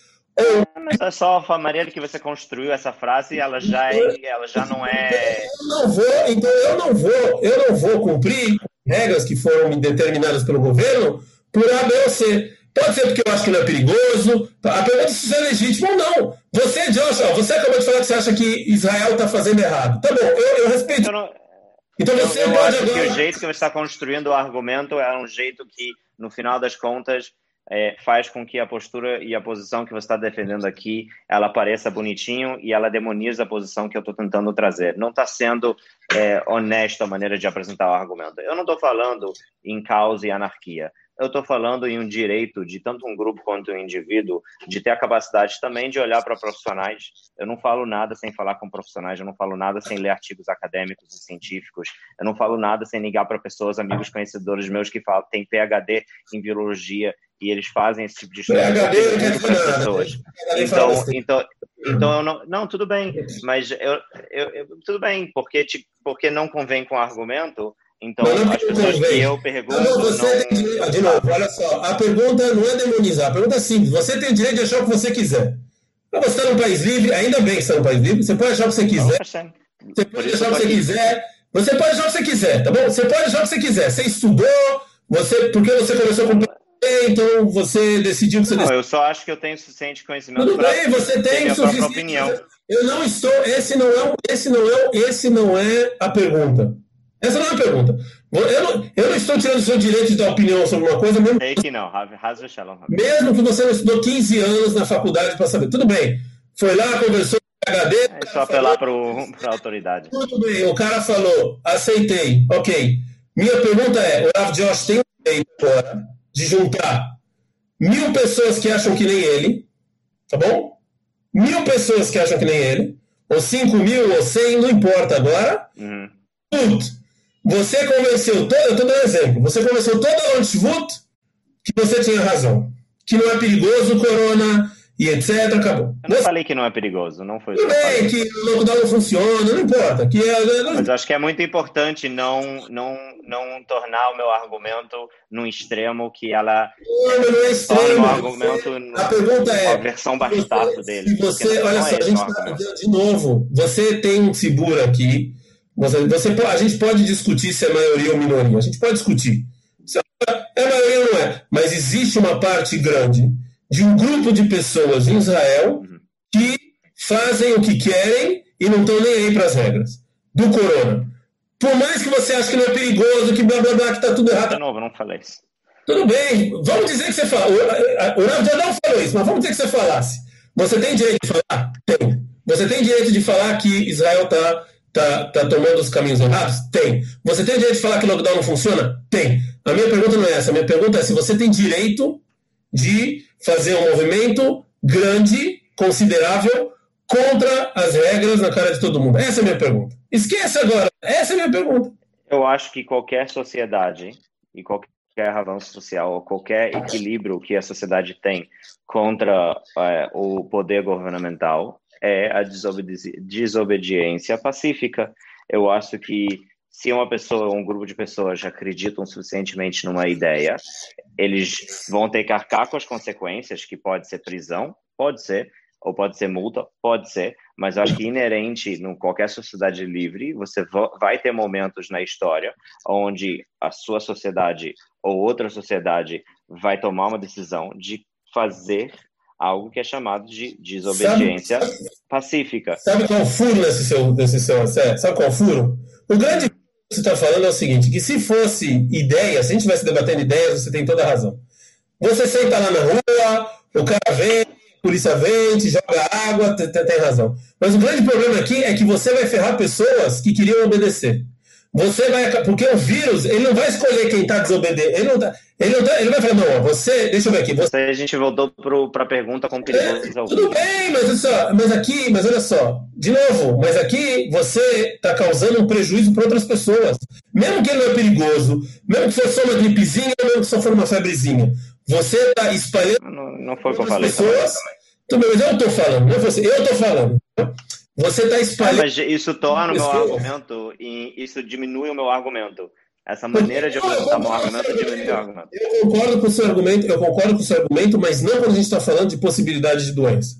Mas é só a maneira que você construiu essa frase, ela já, é, ela já não é. Eu não vou, então eu não vou, eu não vou cumprir regras que foram determinadas pelo governo por A, B ou C. Pode ser porque eu acho que não é perigoso. A pergunta é se isso é legítimo ou não. Você, Josh, ó, você acabou de falar que você acha que Israel está fazendo errado. Tá bom, eu, eu respeito. Eu não... Então você eu, eu pode acho agora... que o jeito que você está construindo o argumento é um jeito que, no final das contas, é, faz com que a postura e a posição que você está defendendo aqui ela pareça bonitinho e ela demoniza a posição que eu estou tentando trazer. Não está sendo é, honesto a maneira de apresentar o argumento. Eu não estou falando em caos e anarquia eu estou falando em um direito de tanto um grupo quanto um indivíduo de ter a capacidade também de olhar para profissionais. Eu não falo nada sem falar com profissionais, eu não falo nada sem ler artigos acadêmicos e científicos, eu não falo nada sem ligar para pessoas, amigos conhecedores meus que falam, têm PhD em virologia e eles fazem esse tipo de estudo para as pessoas. Então, então, então eu não, não, tudo bem, mas eu, eu, eu tudo bem, porque, porque não convém com o argumento então, as pessoas que eu pergunto. Não, você não... tem direito. De novo, olha só. A pergunta não é demonizar. A pergunta é simples. Você tem o direito de achar o que você quiser. Você está num país livre, ainda bem que está num país livre. Você pode achar o que você quiser. Você pode achar o que você quiser. Você pode achar o que você quiser, tá bom? Você pode achar o que você quiser. Você estudou, você, porque você começou com então você decidiu que você Não, eu só acho que eu tenho suficiente conhecimento Tudo bem, você tem suficiente opinião. Eu não estou, esse não é, esse não é, esse não é a pergunta. Essa não é a pergunta. Eu não, eu não estou tirando o seu direito de dar opinião sobre uma coisa mesmo. Sei que não, Mesmo que você não estudou 15 anos na faculdade para saber. Tudo bem. Foi lá, conversou com o HD. É só apelar para a autoridade. Tudo bem, o cara falou, aceitei, ok. Minha pergunta é: o Rav Josh tem o direito agora de juntar mil pessoas que acham que nem ele, tá bom? Mil pessoas que acham que nem ele, ou cinco mil, ou cem, não importa agora. Uhum. Você convenceu todo, eu estou dando exemplo, você convenceu toda a Landswood que você tinha razão, que não é perigoso o corona e etc. Acabou. Eu não você... falei que não é perigoso, não foi. Tudo bem, que o lockdown não funciona, não importa. Que é... Mas acho que é muito importante não, não, não tornar o meu argumento num extremo que ela não, não é extremo. o argumento a pergunta é a versão bastardo dele. Se você, olha é só, a gente tá, de novo, você tem um seguro aqui você, você, a gente pode discutir se é maioria ou minoria. A gente pode discutir. Se é maioria ou não é. Mas existe uma parte grande de um grupo de pessoas em Israel que fazem o que querem e não estão nem aí para as regras do corona. Por mais que você ache que não é perigoso, que blá blá blá, que está tudo errado. De novo, não falei isso. Tudo bem, vamos dizer que você fala. O Rav já não falou isso, mas vamos dizer que você falasse. Você tem direito de falar? Tem. Você tem direito de falar que Israel está Tá, tá tomando os caminhos errados? Tem. Você tem direito de falar que lockdown não funciona? Tem. A minha pergunta não é essa. A minha pergunta é se você tem direito de fazer um movimento grande, considerável, contra as regras na cara de todo mundo. Essa é a minha pergunta. Esqueça agora. Essa é a minha pergunta. Eu acho que qualquer sociedade e qualquer avanço social ou qualquer equilíbrio que a sociedade tem contra é, o poder governamental é a desobedi desobediência pacífica. Eu acho que se uma pessoa, um grupo de pessoas acreditam suficientemente numa ideia, eles vão ter que arcar com as consequências, que pode ser prisão, pode ser, ou pode ser multa, pode ser, mas acho que inerente em qualquer sociedade livre, você vai ter momentos na história onde a sua sociedade ou outra sociedade vai tomar uma decisão de fazer algo que é chamado de desobediência sabe, pacífica. Sabe qual o furo nesse seu, nesse seu Sabe qual é o furo? O grande que você está falando é o seguinte, que se fosse ideia, se a gente estivesse debatendo ideias, você tem toda a razão. Você senta lá na rua, o cara vem, a polícia vem, te joga água, tem, tem razão. Mas o grande problema aqui é que você vai ferrar pessoas que queriam obedecer. Você vai. Porque o vírus, ele não vai escolher quem está desobedecendo. Ele não, tá, ele, não tá, ele vai falar, não, você. Deixa eu ver aqui. Você... A gente voltou para a pergunta com. É, tudo bem, mas só, mas aqui, mas olha só, de novo, mas aqui você está causando um prejuízo para outras pessoas. Mesmo que ele não é perigoso, mesmo que for só uma gripezinha, mesmo que só for uma febrezinha. Você está espalhando. Não, não foi o que eu falei. Pessoas, também. Tudo bem, mas eu estou falando, não é você, eu estou falando. Você está espalhando. mas isso torna o meu argumento e isso diminui o meu argumento. Essa maneira de apresentar um argumento diminui o argumento. Eu concordo com o seu argumento, eu concordo com o seu argumento, mas não quando a gente está falando de possibilidade de doença.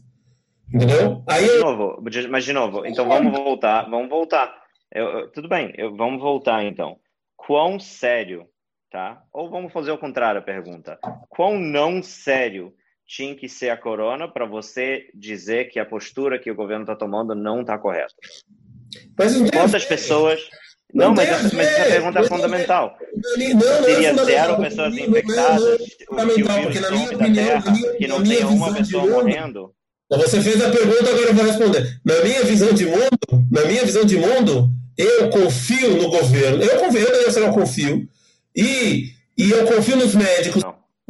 Entendeu? Aí de novo, mas de novo, então vamos voltar, vamos voltar. Eu, tudo bem, eu, vamos voltar então. Quão sério, tá? Ou vamos fazer o contrário a pergunta. Quão não sério tinha que ser a corona para você dizer que a postura que o governo está tomando não está correta? Quantas pessoas não, não mas, essa, mas essa pergunta é fundamental. Não, não, Seria não é zero pessoas infectadas? Não, não, não, porque na minha opinião, terra, minha, que não tenha uma pessoa morrendo? Você fez a pergunta, agora eu vou responder. Na minha visão de mundo, na minha visão de mundo, eu confio no governo. Eu confio, eu, eu confio. E, e eu confio nos médicos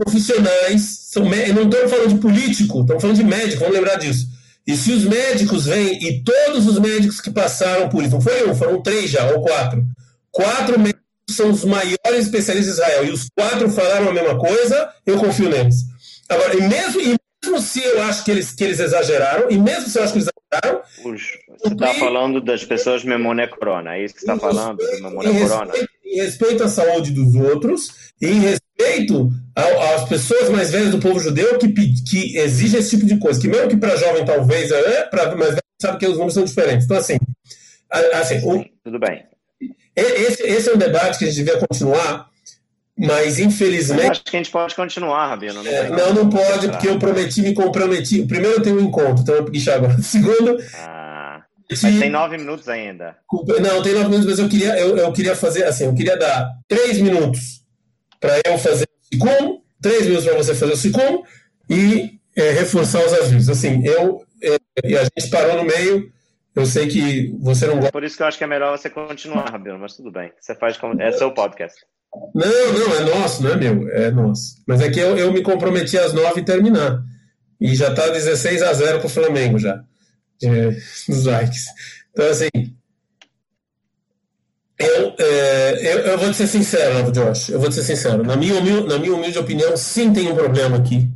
profissionais. São, não estou falando de político, estamos falando de médico, vamos lembrar disso e se os médicos vêm, e todos os médicos que passaram por isso, não foi um, foram três já, ou quatro. Quatro médicos são os maiores especialistas de Israel, e os quatro falaram a mesma coisa, eu confio neles. Agora, e mesmo, e mesmo se eu acho que eles, que eles exageraram, e mesmo se eu acho que eles exageraram. Você está falando das pessoas memória corona, é isso que você está falando, memória corona? Em respeito à saúde dos outros, em respeito às pessoas mais velhas do povo judeu que, que exigem esse tipo de coisa, que mesmo que para jovem talvez, é, para mais velho sabe que os números são diferentes. Então, assim, assim o, tudo bem. Esse, esse é um debate que a gente devia continuar, mas infelizmente. Eu acho que a gente pode continuar, Rabino. Não, é, não, não pode, porque eu prometi, me comprometi. Primeiro eu tenho um encontro, então eu vou agora. Segundo. Ah, mas tem nove minutos ainda. Não, tem nove minutos, mas eu queria, eu, eu queria fazer assim, eu queria dar três minutos para eu fazer o Sicum, três minutos para você fazer o Sicum e é, reforçar os avisos. Assim, eu é, e a gente parou no meio. Eu sei que você não gosta. Por isso que eu acho que é melhor você continuar, Rabino, mas tudo bem. Você faz como. É seu podcast. Não, não, é nosso, não é meu, é nosso. Mas é que eu, eu me comprometi às nove terminar. E já está 16 a 0 para o Flamengo já. É, nos likes. Então, assim, eu, é, eu, eu, vou te ser sincero, Josh. Eu vou te ser sincero. Na minha, humilde, na minha humilde opinião, sim tem um problema aqui.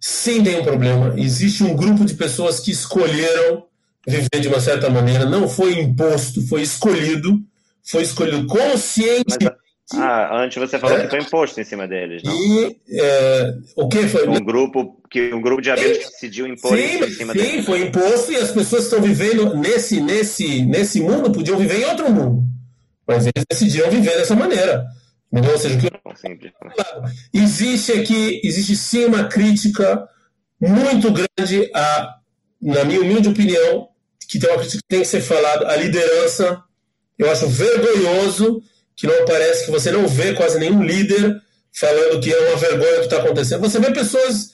Sim tem um problema. Existe um grupo de pessoas que escolheram viver de uma certa maneira. Não foi imposto, foi escolhido. Foi escolhido conscientemente. Ah, antes você falou é, que foi imposto em cima deles, não? E, é, o que foi? Um grupo que um grupo de amigos que decidiu impor sim, em cima sim, deles. Sim, foi imposto e as pessoas que estão vivendo nesse nesse nesse mundo podiam viver em outro mundo. Mas eles decidiram viver dessa maneira. Entendeu? Ou seja, que... existe aqui, existe sim uma crítica muito grande a, na minha humilde opinião, que tem uma crítica que tem que ser falada, a liderança. Eu acho vergonhoso que não parece que você não vê quase nenhum líder falando que é uma vergonha o que está acontecendo. Você vê pessoas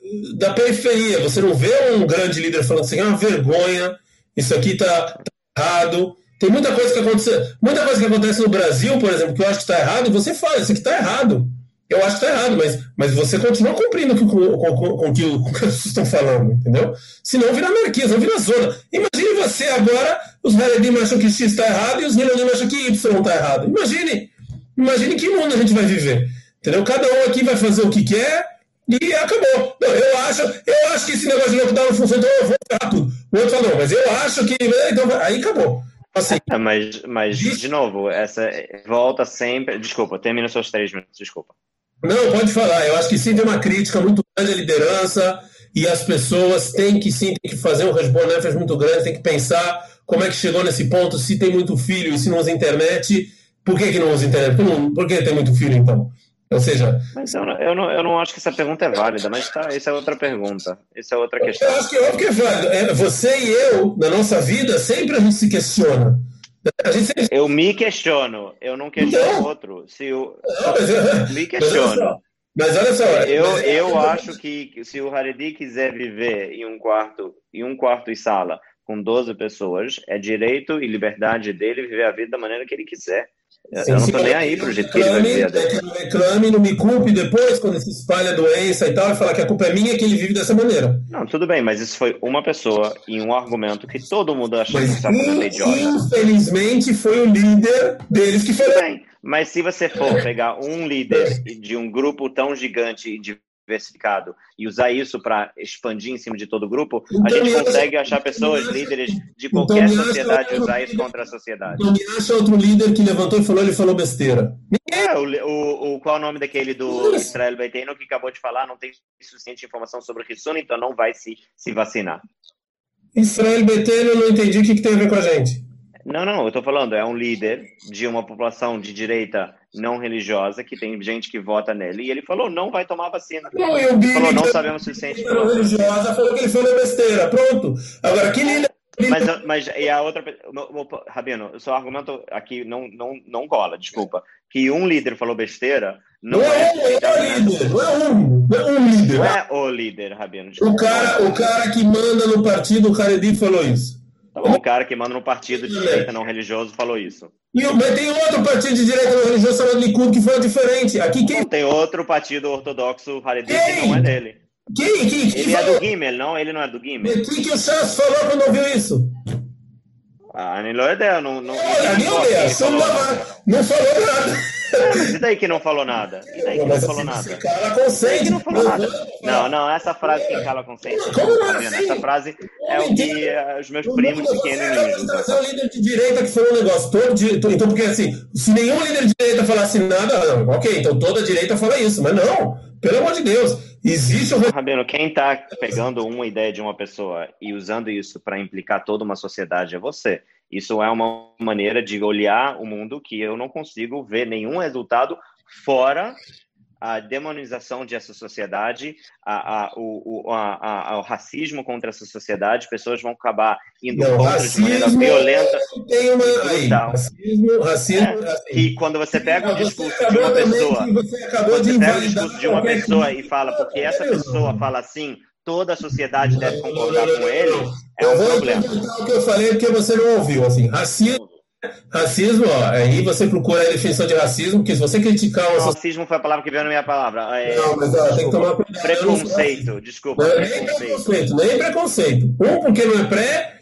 uh, da periferia, você não vê um grande líder falando assim, é uma vergonha, isso aqui está tá errado. Tem muita coisa que acontece, muita coisa que acontece no Brasil, por exemplo, que eu acho que está errado, e você fala, isso aqui está errado. Eu acho que está errado, mas, mas você continua cumprindo com, com, com, com, o que vocês estão falando, entendeu? Senão vira anarquia, senão vira zona. Imagine você agora, os Haredim acham que X está errado e os Hilonim acham que Y está errado. Imagine, imagine que mundo a gente vai viver. Entendeu? Cada um aqui vai fazer o que quer e acabou. Não, eu acho, eu acho que esse negócio de lockdown não funciona, então eu vou ferrar tudo. O outro falou, mas eu acho que. Então, aí acabou. Assim, é, mas, mas de novo, essa volta sempre. Desculpa, termina seus três minutos, desculpa. Não, pode falar. Eu acho que sim tem uma crítica muito grande à liderança e as pessoas têm que sim tem que fazer um responde muito grande, tem que pensar como é que chegou nesse ponto, se tem muito filho e se não usa internet, por que, que não usa internet? Por, não, por que tem muito filho então? Ou seja. Mas eu não, eu, não, eu não acho que essa pergunta é válida, mas tá, essa é outra pergunta. Essa é outra questão. Eu acho que, óbvio que é válido. É, você e eu, na nossa vida, sempre a gente se questiona. Sempre... Eu me questiono, eu não questiono então, outro. Se não, me questiono. Mas olha só. Eu, mas... eu acho que se o Haredi quiser viver em um quarto, em um quarto e sala com 12 pessoas, é direito e liberdade dele viver a vida da maneira que ele quiser. Sim, eu não tô nem aí pro jeito que ele vai viver. É que não reclame, não me culpe depois, quando se espalha a doença e tal, e falar que a culpa é minha que ele vive dessa maneira. Não, tudo bem, mas isso foi uma pessoa e um argumento que todo mundo achou mas, que estava idiota. Infelizmente foi o líder deles que foi. Tudo bem, mas se você for pegar um líder de um grupo tão gigante de diversificado e usar isso para expandir em cima de todo o grupo, então, a gente consegue achar pessoas, líderes de então, qualquer então, sociedade usar isso contra a sociedade. Então me acha outro líder que levantou e falou, ele falou besteira. É, o, o, o, qual é o nome daquele do Israel Beiteno que acabou de falar? Não tem suficiente informação sobre Risson, então não vai se, se vacinar. Israel Beiteno, não entendi o que, que tem a ver com a gente. Não, não, eu estou falando, é um líder de uma população de direita não religiosa, que tem gente que vota nele, e ele falou, não vai tomar vacina. Não, eu vi falou, não sabemos o suficiente. Não religiosa falou que ele falou besteira, pronto. Agora, que líder... Mas, mas e a outra... Rabino, o seu argumento aqui não, não, não cola, desculpa. Que um líder falou besteira... Não, não é, é, é o líder, não é um, não é um líder. Não é o líder, Rabino. Desculpa. O cara, o cara que manda no partido, o Haredi, falou isso. O cara que manda no partido de direita não religioso falou isso. E, tem outro partido de direita não religioso chamado Likud que foi diferente. Aqui quem... Tem outro partido ortodoxo Haredi que não é dele. Quem? quem, quem ele falou? é do Gimel, não? Ele não é do Gimel. Quem que o Chas falou quando ouviu isso? Ah, nem ideia, não, não, não, não falou nada. E daí que não falou nada? E daí que não, falou nada? Cala consente. não falou nada. Não, não, essa frase quem cala consente. Como tá assim? Essa frase é o que uh, os meus primos pequenos usam. Trazer um líder de direita que falou um negócio todo de, então porque assim, se nenhum líder de direita falasse nada, não, ok, então toda direita fala isso, mas não, pelo amor de Deus, existe um Rabino, quem está pegando uma ideia de uma pessoa e usando isso para implicar toda uma sociedade é você. Isso é uma maneira de olhar o mundo que eu não consigo ver nenhum resultado fora a demonização dessa sociedade, a, a, o, a, a, o racismo contra essa sociedade, pessoas vão acabar indo não, contra de maneira violenta. tem uma, aí, racismo, racismo, é, assim. E quando você pega o discurso de uma pessoa, você, você pega o discurso de uma pessoa e fala, porque essa pessoa fala assim, toda a sociedade deve concordar com ele, é um problema. o que eu falei porque você não ouviu, assim, racismo Racismo, ó, aí você procura a definição de racismo, porque se você criticar uma... Racismo foi a palavra que veio na minha palavra. É, não, mas ó, tem que tomar cuidado. Preconceito, desculpa. Não, preconceito. Nem preconceito, nem preconceito. Um, porque não é pré,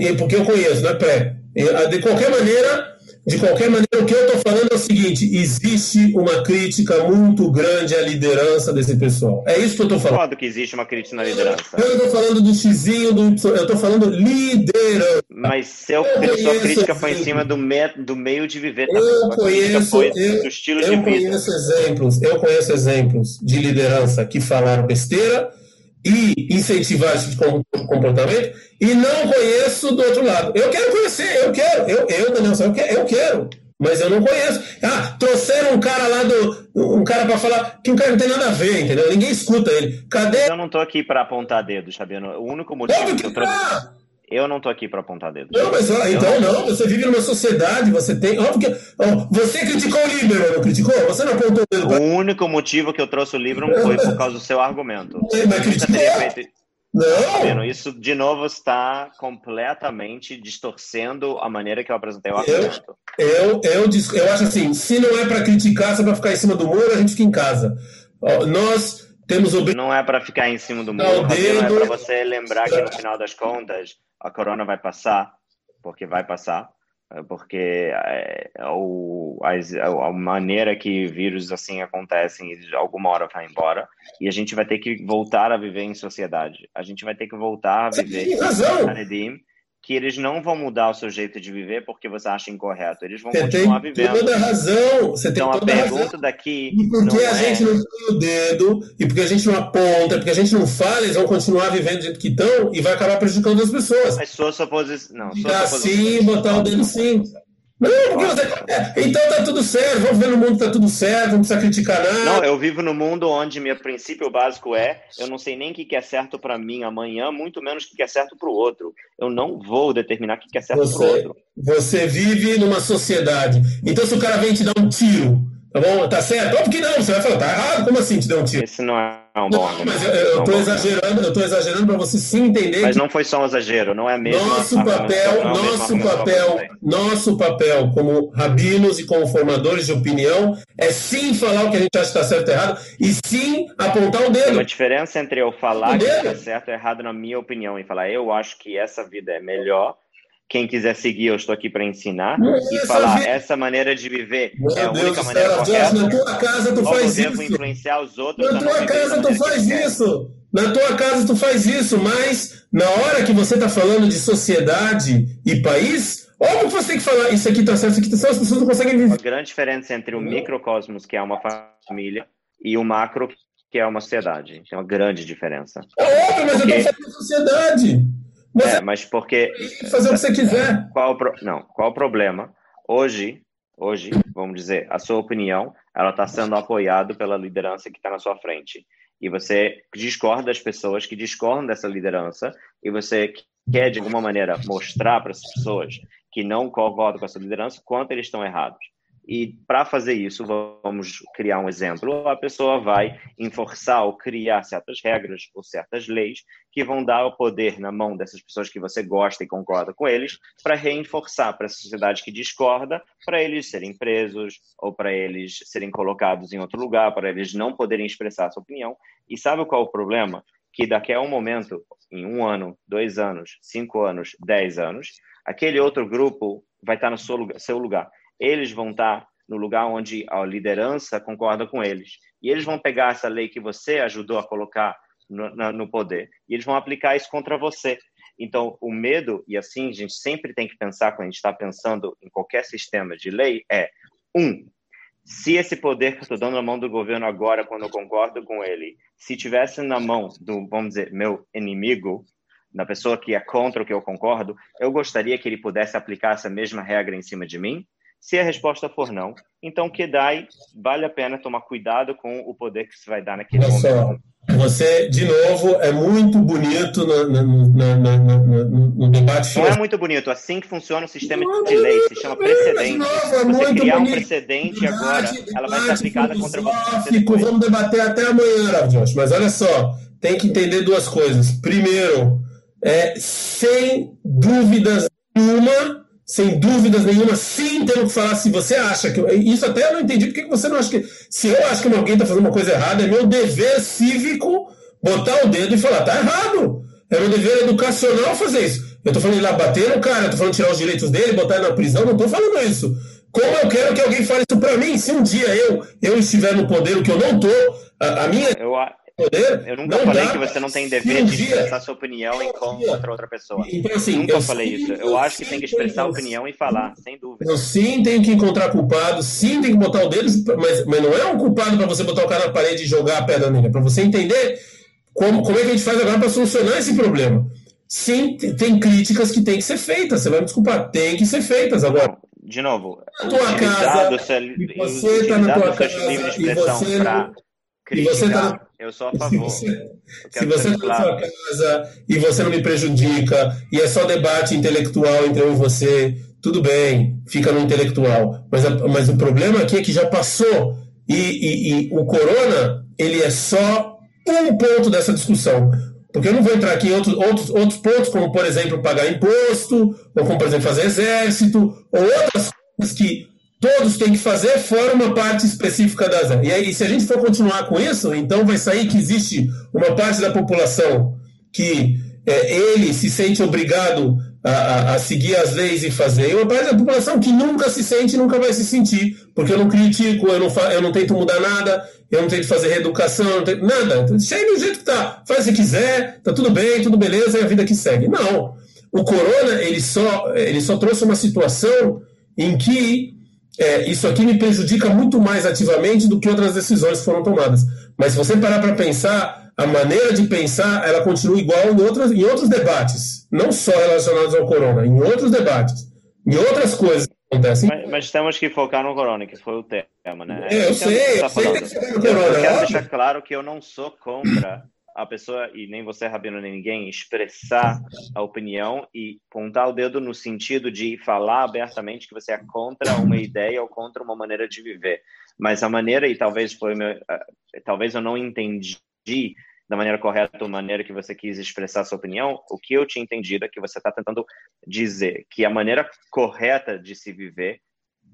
e porque eu conheço, não é pré. De qualquer maneira, de qualquer maneira, o que eu estou falando é o seguinte: existe uma crítica muito grande à liderança desse pessoal. É isso que eu estou falando. Concordo que existe uma crítica na liderança. Eu estou falando do xizinho, do Y, eu estou falando liderança. Mas seu, eu sua crítica foi em cima do, me, do meio de viver também. Eu conheço, eu, do estilo eu de conheço exemplos, eu conheço exemplos de liderança que falaram besteira e incentivar esse comportamento e não conheço do outro lado. Eu quero conhecer, eu quero, eu, eu Daniel, eu quero, eu quero, mas eu não conheço. Ah, trouxeram um cara lá do. Um cara para falar que um cara não tem nada a ver, entendeu? Ninguém escuta ele. Cadê? Eu não tô aqui para apontar dedo, Fabiano. O único motivo que, que eu trouxe. Tá. Eu não tô aqui para apontar dedo. Não, mas então não, você vive numa sociedade, você tem. Óbvio que, ó, você criticou o Lieberman, não criticou? Você não apontou o dedo. Pra... O único motivo que eu trouxe o livro foi por causa do seu argumento. É, mas criticou. Feito... Não! Isso, de novo, está completamente distorcendo a maneira que eu apresentei o argumento. Eu, eu, eu, eu acho assim: se não é para criticar, se é para ficar em cima do muro, a gente fica em casa. Ó, nós temos o... Não é para ficar em cima do muro, dedo... é para você lembrar que no final das contas a corona vai passar, porque vai passar, é porque o, a, a, maneira que vírus assim acontecem, alguma hora vai embora, e a gente vai ter que voltar a viver em sociedade. A gente vai ter que voltar a viver. Tem razão que eles não vão mudar o seu jeito de viver porque você acha incorreto. Eles vão você continuar tem vivendo. Toda razão. Você então tem toda a pergunta razão. daqui. E porque a é... gente não põe o dedo, e porque a gente não aponta, porque a gente não fala, eles vão continuar vivendo do jeito que estão e vai acabar prejudicando as pessoas. Mas sua suposição. Não, sua e assim, botar o dedo sim. Não, porque você... é, então tá tudo certo, vamos ver no mundo tá tudo certo, não precisa criticar nada. Não, eu vivo no mundo onde meu princípio básico é: eu não sei nem o que é certo para mim amanhã, muito menos o que é certo para o outro. Eu não vou determinar o que é certo para o outro. Você vive numa sociedade. Então, se o cara vem te dar um tiro, Tá bom? Tá certo? Óbvio que não. Você vai falar, tá errado? Como assim te deu um tiro? Esse não é um bom Não, mas eu, eu tô exagerando, eu tô exagerando para você sim entender. Mas que... não foi só um exagero, não é mesmo. Nosso papel, nosso papel, nosso papel como rabinos e como formadores de opinião é sim falar o que a gente acha que está certo e errado e sim apontar o dedo. Tem uma diferença entre eu falar o que está certo e errado na minha opinião e falar eu acho que essa vida é melhor quem quiser seguir, eu estou aqui para ensinar e falar essa maneira de viver Meu é a Deus única maneira céu, correta. Josh, na tua casa tu faz isso. influenciar os outros Na tua casa tu faz isso. Na tua casa tu faz isso, mas na hora que você está falando de sociedade e país, óbvio que você tem que falar isso aqui tá certo, isso aqui tá certo, as pessoas não conseguem A viver. grande diferença entre o microcosmos, que é uma família, e o macro, que é uma sociedade. Tem uma grande diferença. É óbvio, mas Ok. eu tô falando de sociedade. Você É, mas porque fazer o que você quiser. qual o pro... não qual o problema? Hoje hoje vamos dizer a sua opinião ela está sendo apoiada pela liderança que está na sua frente. E você discorda das pessoas que discordam dessa liderança e você quer de alguma maneira mostrar para essas pessoas que não concordam com essa liderança quanto eles estão errados e para fazer isso vamos criar um exemplo a pessoa vai enforçar ou criar certas regras ou certas leis que vão dar o poder na mão dessas pessoas que você gosta e concorda com eles, para reforçar para essa sociedade que discorda, para eles serem presos ou para eles serem colocados em outro lugar, para eles não poderem expressar a sua opinião. E sabe qual é o problema? Que daqui a um momento, em um ano, dois anos, cinco anos, dez anos, aquele outro grupo vai estar no seu lugar. Eles vão estar no lugar onde a liderança concorda com eles. E eles vão pegar essa lei que você ajudou a colocar no, no poder e eles vão aplicar isso contra você. Então, o medo, e assim a gente sempre tem que pensar quando a gente está pensando em qualquer sistema de lei, é: um, se esse poder que eu estou dando na mão do governo agora, quando eu concordo com ele, se tivesse na mão do, vamos dizer, meu inimigo, na pessoa que é contra o que eu concordo, eu gostaria que ele pudesse aplicar essa mesma regra em cima de mim? Se a resposta for não, então que daí vale a pena tomar cuidado com o poder que você vai dar naquele Olha momento. só, você, de novo, é muito bonito no, no- no- no- debate Não é muito bonito. Assim que funciona o sistema Não, de lei, se chama precedente. não, é Se você criar um bonito. precedente agora, Debate, ela vai ser debate aplicada contra você depois. Vamos debater até amanhã, Josh. Mas olha só, tem que entender duas coisas. Primeiro, é, sem dúvidas nenhuma, sem dúvidas nenhuma, sim, temos que falar se você acha que. Isso até eu não entendi, por que você não acha que. Se eu acho que alguém está fazendo uma coisa errada, é meu dever cívico botar o dedo e falar, tá errado. É meu dever educacional fazer isso. Eu tô falando de lá bater no cara, eu tô falando tirar os direitos dele, botar ele na prisão, não tô falando isso. Como eu quero que alguém fale isso pra mim? Se um dia eu, eu estiver no poder, o que eu não tô, a, a minha Eu, poder. eu nunca falei dá que você não tem dever de expressar sua opinião em contra outra pessoa. Então, assim, Nunca eu falei sim, isso. eu Eu acho que tem que expressar a opinião e falar, sem dúvida. Eu sim tenho que encontrar culpado, sim tem que botar o dedo, mas, mas não é um culpado para você botar o cara na parede e jogar a pedra nele, é para você entender como, como é que a gente faz agora para solucionar esse problema. Sim, te- tem críticas que tem que ser feitas, você vai me desculpar, tem que ser feitas agora. De novo, Na tua casa, seu, e você tá na tua casa, e você e criticar, tá- eu sou a Se favor. você, Eu se você ser está na sua claro. casa e você não me prejudica, e é só debate intelectual entre eu e você, tudo bem, fica no intelectual. Mas, a- mas o problema aqui é que já passou. E, e- e o corona, ele é só um ponto dessa discussão. Porque eu não vou entrar aqui em outros, outros, outros pontos, como, por exemplo, pagar imposto, ou como, por exemplo, fazer exército, ou outras coisas que todos têm que fazer, fora uma parte específica das. E aí, se a gente for continuar com isso, então vai sair que existe uma parte da população que é, ele se sente obrigado a, a- a seguir as leis e fazer, e uma parte da população que nunca se sente nunca vai se sentir, porque eu não critico, eu não, eu não tento mudar nada, eu não tento fazer reeducação, eu não tento, nada. Deixa aí do jeito que tá. Faz se quiser, tá tudo bem, tudo beleza, é a vida que segue. Não. O corona, ele só, ele só trouxe uma situação em que é, isso aqui me prejudica muito mais ativamente do que outras decisões que foram tomadas. Mas se você parar para pensar, a maneira de pensar ela continua igual em, outras, em outros debates, não só relacionados ao corona, em outros debates, em outras coisas que acontecem. Mas, mas temos que focar no corona, que foi o tema, né? É, eu o sei, eu sei que tá Eu- corona, eu quero deixar claro que eu não sou contra a pessoa, e nem você, Rabino, nem ninguém, expressar a opinião e apontar o dedo no sentido de falar abertamente que você é contra uma ideia ou contra uma maneira de viver. Mas a maneira, e talvez foi meu, ah, talvez eu não entendi da maneira correta a maneira que você quis expressar sua opinião, o que eu tinha entendido é que você está tentando dizer que a maneira correta de se viver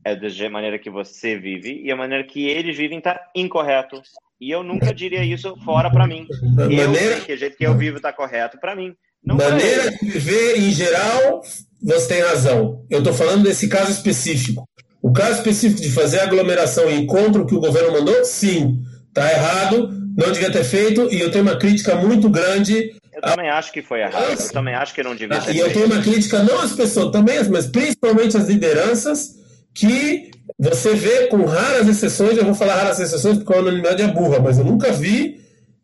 é da maneira que você vive e a maneira que eles vivem está incorreto. E eu nunca diria isso fora para mim. Eu Maneira, que o jeito que eu vivo está correto para mim. Não maneira de viver em geral você tem razão. Eu estou falando desse caso específico. O caso específico de fazer aglomeração e contra o que o governo mandou, sim, está errado, não devia ter feito, e eu tenho uma crítica muito grande. Eu também acho que foi errado, eu também acho que não devia ter E eu tenho uma crítica não às pessoas também, mas principalmente às lideranças, que você vê com raras exceções, eu vou falar raras exceções porque a anonimidade é burra, mas eu nunca vi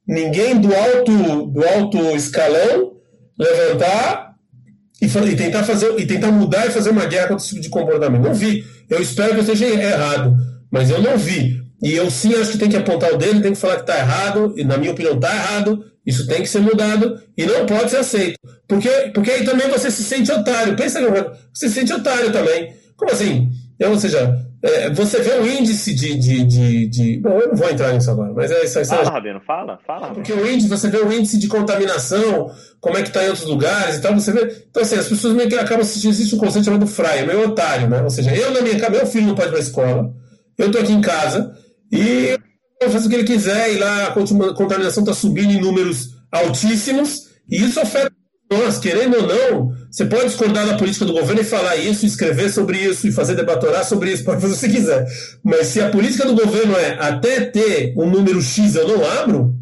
ninguém do alto, do alto escalão levantar e, e, tentar fazer e tentar mudar e fazer uma guerra contra esse tipo de comportamento. Não vi. Eu espero que eu esteja errado, mas eu não vi. E eu sim acho que tem que apontar o dedo, tem que falar que está errado, e na minha opinião está errado, isso tem que ser mudado e não pode ser aceito. Porque, porque aí também você se sente otário. Pensa que você se sente otário também. Como assim? Então, ou seja, é, você vê o índice de, de, de, de, Bom, eu não vou entrar nisso agora, mas é isso aí. Fala, Rabino, fala, fala. Porque o índice, você vê o índice de contaminação, como é que está em outros lugares e tal, você vê. Então, assim, as pessoas meio que acabam assistindo. Existe um conceito chamado fraia, meio otário, né? Ou seja, eu na minha casa, meu filho não pode ir para a escola, eu estou aqui em casa e eu faço o que ele quiser, e lá a contaminação está subindo em números altíssimos, e isso afeta nós, querendo ou não, você pode discordar da política do governo e falar isso, escrever sobre isso e fazer debatorar sobre isso, pode fazer o que você quiser. Mas se a política do governo é até ter um número X eu não abro,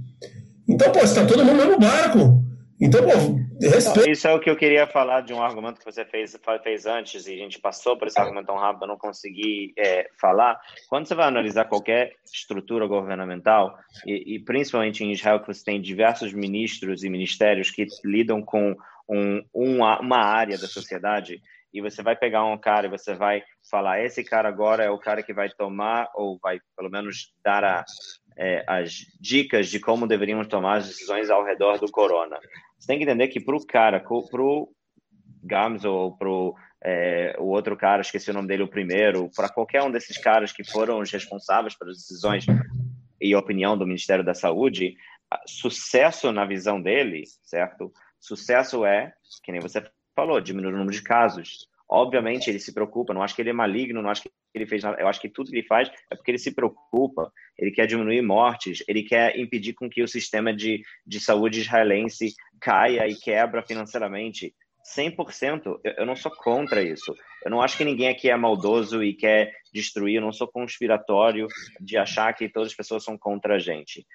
então, pô, está todo mundo no barco. Então, pô, respeito. Isso é o que eu queria falar de um argumento que você fez, fez antes e a gente passou por esse argumento tão rápido, eu não consegui é, falar. Quando você vai analisar qualquer estrutura governamental, e, e, principalmente em Israel, que você tem diversos ministros e ministérios que lidam com um, uma, uma área da sociedade, e você vai pegar um cara e você vai falar: esse cara agora é o cara que vai tomar, ou vai pelo menos dar a, é, as dicas de como deveríamos tomar as decisões ao redor do corona. Você tem que entender que para o cara, para o Gams ou para é, o outro cara, esqueci o nome dele, o primeiro, para qualquer um desses caras que foram os responsáveis pelas decisões e opinião do Ministério da Saúde, sucesso na visão dele, certo? Sucesso é, que nem você falou, diminuir o número de casos. Obviamente ele se preocupa, não acho que ele é maligno, não acho que ele fez nada, eu acho que tudo que ele faz é porque ele se preocupa, ele quer diminuir mortes, ele quer impedir com que o sistema de, de saúde israelense caia e quebra financeiramente. 100%, eu não sou contra isso. Eu não acho que ninguém aqui é maldoso e quer destruir, eu não sou conspiratório de achar que todas as pessoas são contra a gente.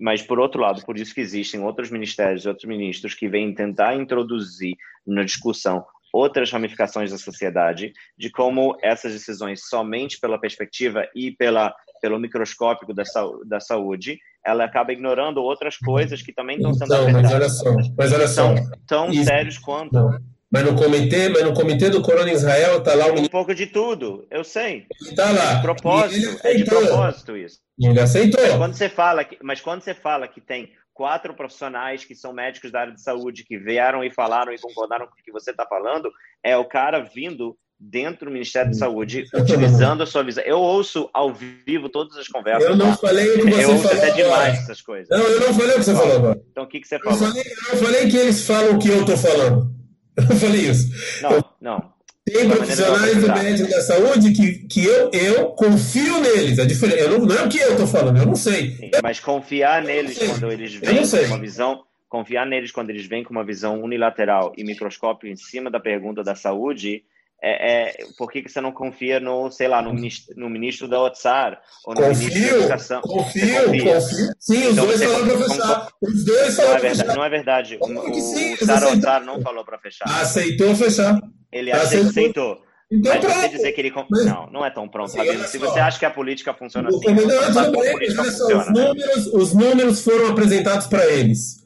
Mas, por outro lado, por isso que existem outros ministérios, outros ministros que vêm tentar introduzir na discussão outras ramificações da sociedade, de como essas decisões, somente pela perspectiva e pela, pelo microscópico da, da saúde, ela acaba ignorando outras coisas que também estão sendo então, Mas olha só, mas olha só. Tão, tão isso, sérios quanto. Não. Mas no comitê, mas no comitê do Corona Israel está lá um... um pouco de tudo, eu sei. Está lá. É de propósito, é de propósito isso. Ele aceitou. Mas quando você fala que, mas quando você fala que tem quatro profissionais que são médicos da área de saúde que vieram e falaram e concordaram com o que você está falando, é o cara vindo dentro do Ministério da Saúde, utilizando a sua visão. Eu ouço ao vivo todas as conversas. Eu não tá? falei o que você eu ouço falou até demais essas coisas. Não, eu não falei o que você falou agora. Então o que, que você falou? Eu falei, eu falei que eles falam o que eu estou falando. Eu falei isso. Não, eu... não. Tem profissionais do médico da saúde que, que eu, eu confio neles. É diferente. Eu não, não é o que eu estou falando, eu não sei. Sim, mas confiar neles quando eles vêm com uma visão, confiar neles quando eles vêm com uma visão unilateral e microscópio em cima da pergunta da saúde, é, é, por que, que você não confia no, sei lá, no ministro, no ministro da OTSAR ou no confio, ministro da Educação? Confio, confio. Sim, os então, dois falaram para fechar. Os dois falaram para fechar. Não é verdade. O, o, sim, o não falou para fechar. Aceitou fechar. Ele aceitou. aceitou. Então, mas pronto. você dizer que ele. Mas... Não, não é tão pronto, Rabino. Se você acha que a política funciona assim, não, não, não. Os os foram apresentados para eles. É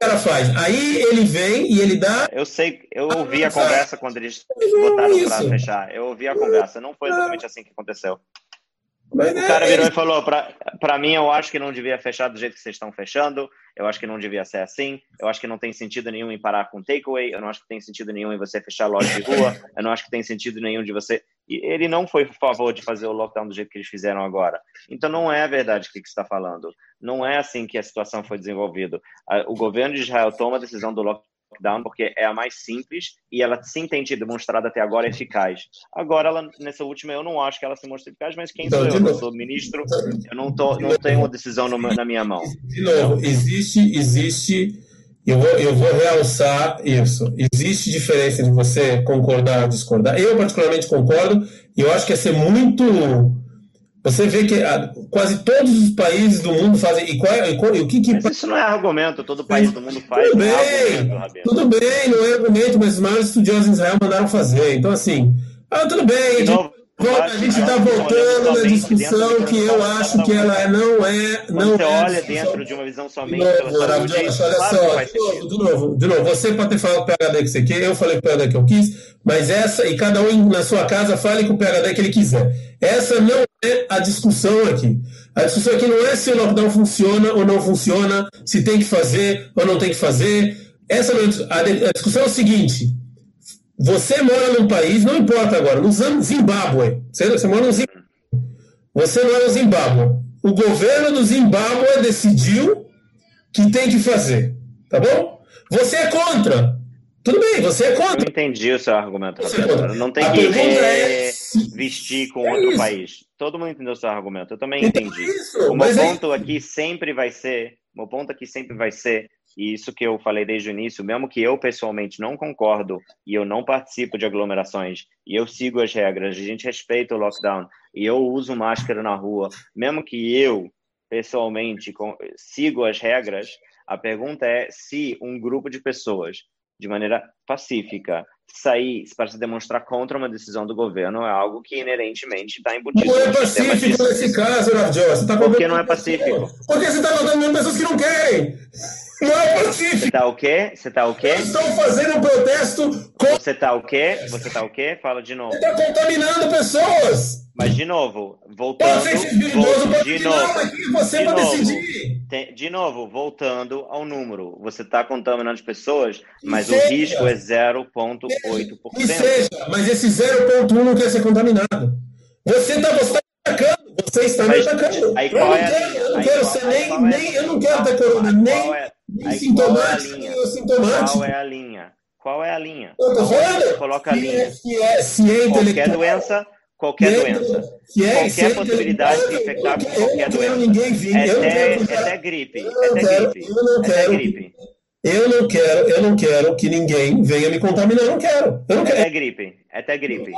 o cara faz. Aí ele vem e ele dá. Eu sei, eu ouvi a conversa quando eles botaram para fechar. Eu ouvi a conversa. Não foi exatamente assim que aconteceu. Mas o cara é, virou e falou: para mim, eu acho que não devia fechar do jeito que vocês estão fechando. Eu acho que não devia ser assim. Eu acho que não tem sentido nenhum em parar com takeaway. Eu não acho que tem sentido nenhum em você fechar loja de rua. Eu não acho que tem sentido nenhum de você. Ele não foi a favor de fazer o lockdown do jeito que eles fizeram agora. Então não é verdade o que você está falando. Não é assim que a situação foi desenvolvida. O governo de Israel toma a decisão do lockdown porque é a mais simples e ela sim tem sido demonstrada até agora eficaz. Agora, ela, nessa última, eu não acho que ela se mostra eficaz, mas quem então, sou eu? Eu sou ministro, eu não, tô, não tenho uma decisão na minha mão. De novo, existe, existe, eu vou, eu vou realçar isso. Existe diferença de você concordar ou discordar. Eu, particularmente, concordo, e eu acho que é ser muito. Você vê que ah, quase todos os países do mundo fazem. E, qual, é, e, qual, e o que, que... Mas isso não é argumento, todo país do mundo faz. Tudo é bem, tudo bem, não é argumento, mas os maiores estudiosos em Israel mandaram fazer. Então, assim, ah, tudo bem. De novo, a gente está voltando na discussão que eu acho que ela não é. Não você é olha dentro de uma visão somente de novo, pela saúde, olha só, de novo, de novo, de novo, você pode ter falado o PHD que você quer, eu falei o PHD que eu quis, mas essa, e cada um na sua casa fale com o PHD que ele quiser. Essa não é a discussão aqui. A discussão aqui não é se o lockdown funciona ou não funciona, se tem que fazer ou não tem que fazer. Essa é a discussão é o seguinte: você mora num país, não importa agora, no Zimbábue. Você, você mora no Zimbábue. Você mora no Zimbábue. O governo do Zimbábue decidiu que tem que fazer. Tá bom? Você é contra. Tudo bem, você é contra. Eu não entendi o seu argumento. É não tem a que é... vestir com é outro isso. país. Todo mundo entendeu o seu argumento. Eu também então entendi. Isso, o meu ponto é... aqui sempre vai ser. O meu ponto aqui sempre vai ser e isso que eu falei desde o início, mesmo que eu pessoalmente não concordo e eu não participo de aglomerações e eu sigo as regras, a gente respeita o lockdown e eu uso máscara na rua, mesmo que eu pessoalmente sigo as regras, a pergunta é se um grupo de pessoas de maneira pacífica sair para se demonstrar contra uma decisão do governo é algo que inerentemente está embutido. Não é pacífico nesse caso, Rav tá Por que não é pacífico? Porque você está mandando pessoas que não querem. Não é pacífico. Você tá o quê? Você tá o quê? Eles estão fazendo um protesto contra... Você tá o quê? Você tá o quê? Fala de novo. Você tá contaminando pessoas. Mas de novo, voltando. De novo. Aqui, você de novo, decidir. de novo, voltando ao número. Você está contaminando pessoas, mas seja, o risco é 0,8%. E seja, mas esse 0,1 não quer ser contaminado. Você está você tá atacando. Você está me atacando. Aí, eu, não é quero, eu não quero ser nem, é nem. Eu não quero ter corona, nem. É sintomático qual é a linha? Qual é a linha? Qual é a linha? Eu tô falando. Coloca a linha. É, se é, se é qualquer doença, qualquer é, doença. É, qualquer é possibilidade de infectar com qualquer doença. Ninguém vir. É até, até gripe. Eu não quero, gripe. Eu não quero. gripe. Eu não quero, eu não quero que ninguém venha me contaminar, eu não quero. Eu não quero. É gripe. É até gripe.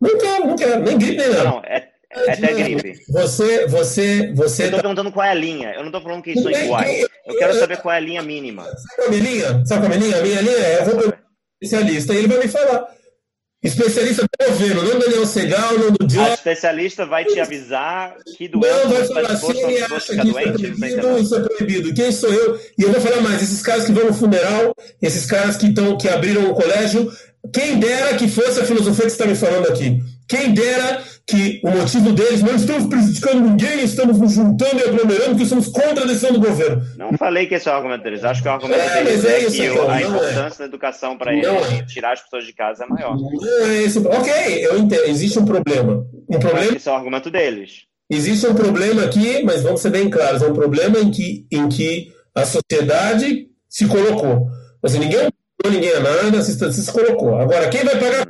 Não quero, não quero, nem gripe nem nada. Não, é é até gripe. Você, você, você. Eu tô tá... perguntando qual é a linha. Eu não tô falando que isso é igual. Eu quero saber qual é a linha mínima. Sabe qual é a minha linha? Sabe qual é a minha linha? A minha linha é: eu vou perguntar especialista e ele vai me falar. Especialista do governo, não Daniel Segal, não do John. A especialista vai te avisar que doença não, vai falar assim, ele acha que doente, isso é proibido, isso é proibido. Quem sou eu? E eu vou falar mais, esses caras que vão no funeral, esses caras que, tão, que abriram o colégio, quem dera que fosse a filosofia que você está me falando aqui. Quem dera que o motivo deles não estamos prejudicando ninguém, estamos nos juntando e aglomerando, porque estamos contra a decisão do governo. Não falei que esse é o argumento deles. Acho que o argumento é, deles é, é que então, a importância é. da educação para eles é. tirar as pessoas de casa é maior. É esse... Ok, eu entendo. Existe um problema. Um problema. Esse é o argumento deles. Existe um problema aqui, mas vamos ser bem claros. É um problema em que, em que a sociedade se colocou. Assim, ninguém ninguém é nada, se, se colocou. Agora, quem vai pagar?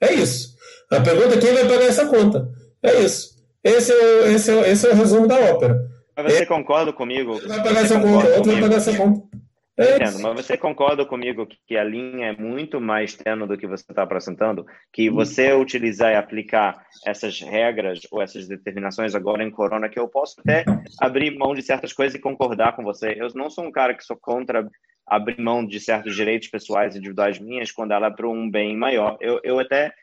É isso. A pergunta é quem vai pagar essa conta. É isso. Esse é o, esse é, esse é o resumo da ópera. Mas você é, concorda comigo? Vai pagar essa conta, outro vai pagar essa conta. É Entendo, mas você concorda comigo que a linha é muito mais tênue do que você está apresentando? Que você utilizar e aplicar essas regras ou essas determinações agora em Corona, que eu posso até abrir mão de certas coisas e concordar com você. Eu não sou um cara que sou contra abrir mão de certos direitos pessoais individuais minhas quando ela é para um bem maior. Eu, eu até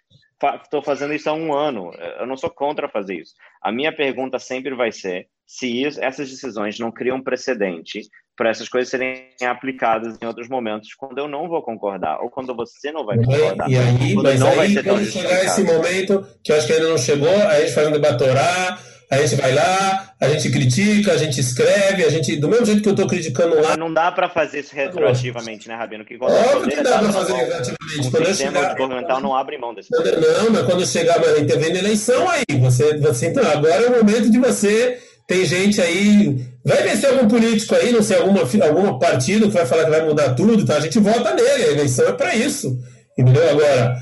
estou fazendo isso há um ano. Eu não sou contra fazer isso. A minha pergunta sempre vai ser se isso, essas decisões não criam precedente para essas coisas serem aplicadas em outros momentos, quando eu não vou concordar ou quando você não vai concordar. E aí, mas não aí, vai ser quando chegar esse momento, que eu acho que ainda não chegou, a gente faz um debatorar, a gente vai lá, a gente critica, a gente escreve, a gente. Do mesmo jeito que eu estou criticando lá. Não dá para fazer isso retroativamente, né, Rabino? Que Óbvio que dá para fazer retroativamente. O sistema chegar... governamental não abre mão desse Não, mas quando chegar, intervém eleição aí. Você, você, então, agora é o momento de você. Tem gente aí. Vai vencer algum político aí, não sei, alguma, algum partido que vai falar que vai mudar tudo, tá? A gente vota nele. A eleição é para isso. Entendeu? Agora,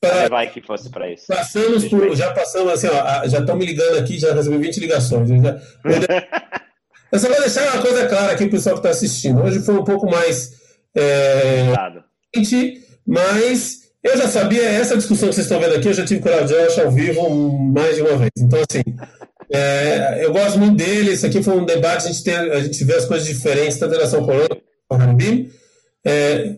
Pra, vai que fosse para isso. Passamos por, já passamos assim, ó, já estão me ligando aqui, já recebi 20 ligações. Já, Eu só vou deixar uma coisa clara aqui para o pessoal que está assistindo. Hoje foi um pouco mais. É, mas eu já sabia, essa discussão que vocês estão vendo aqui, eu já tive com o Josh ao vivo mais de uma vez. Então, assim, é, eu gosto muito dele. Isso aqui foi um debate, a gente, tem, a gente vê as coisas diferentes, tanto em relação ao Corona ao Harabim. É,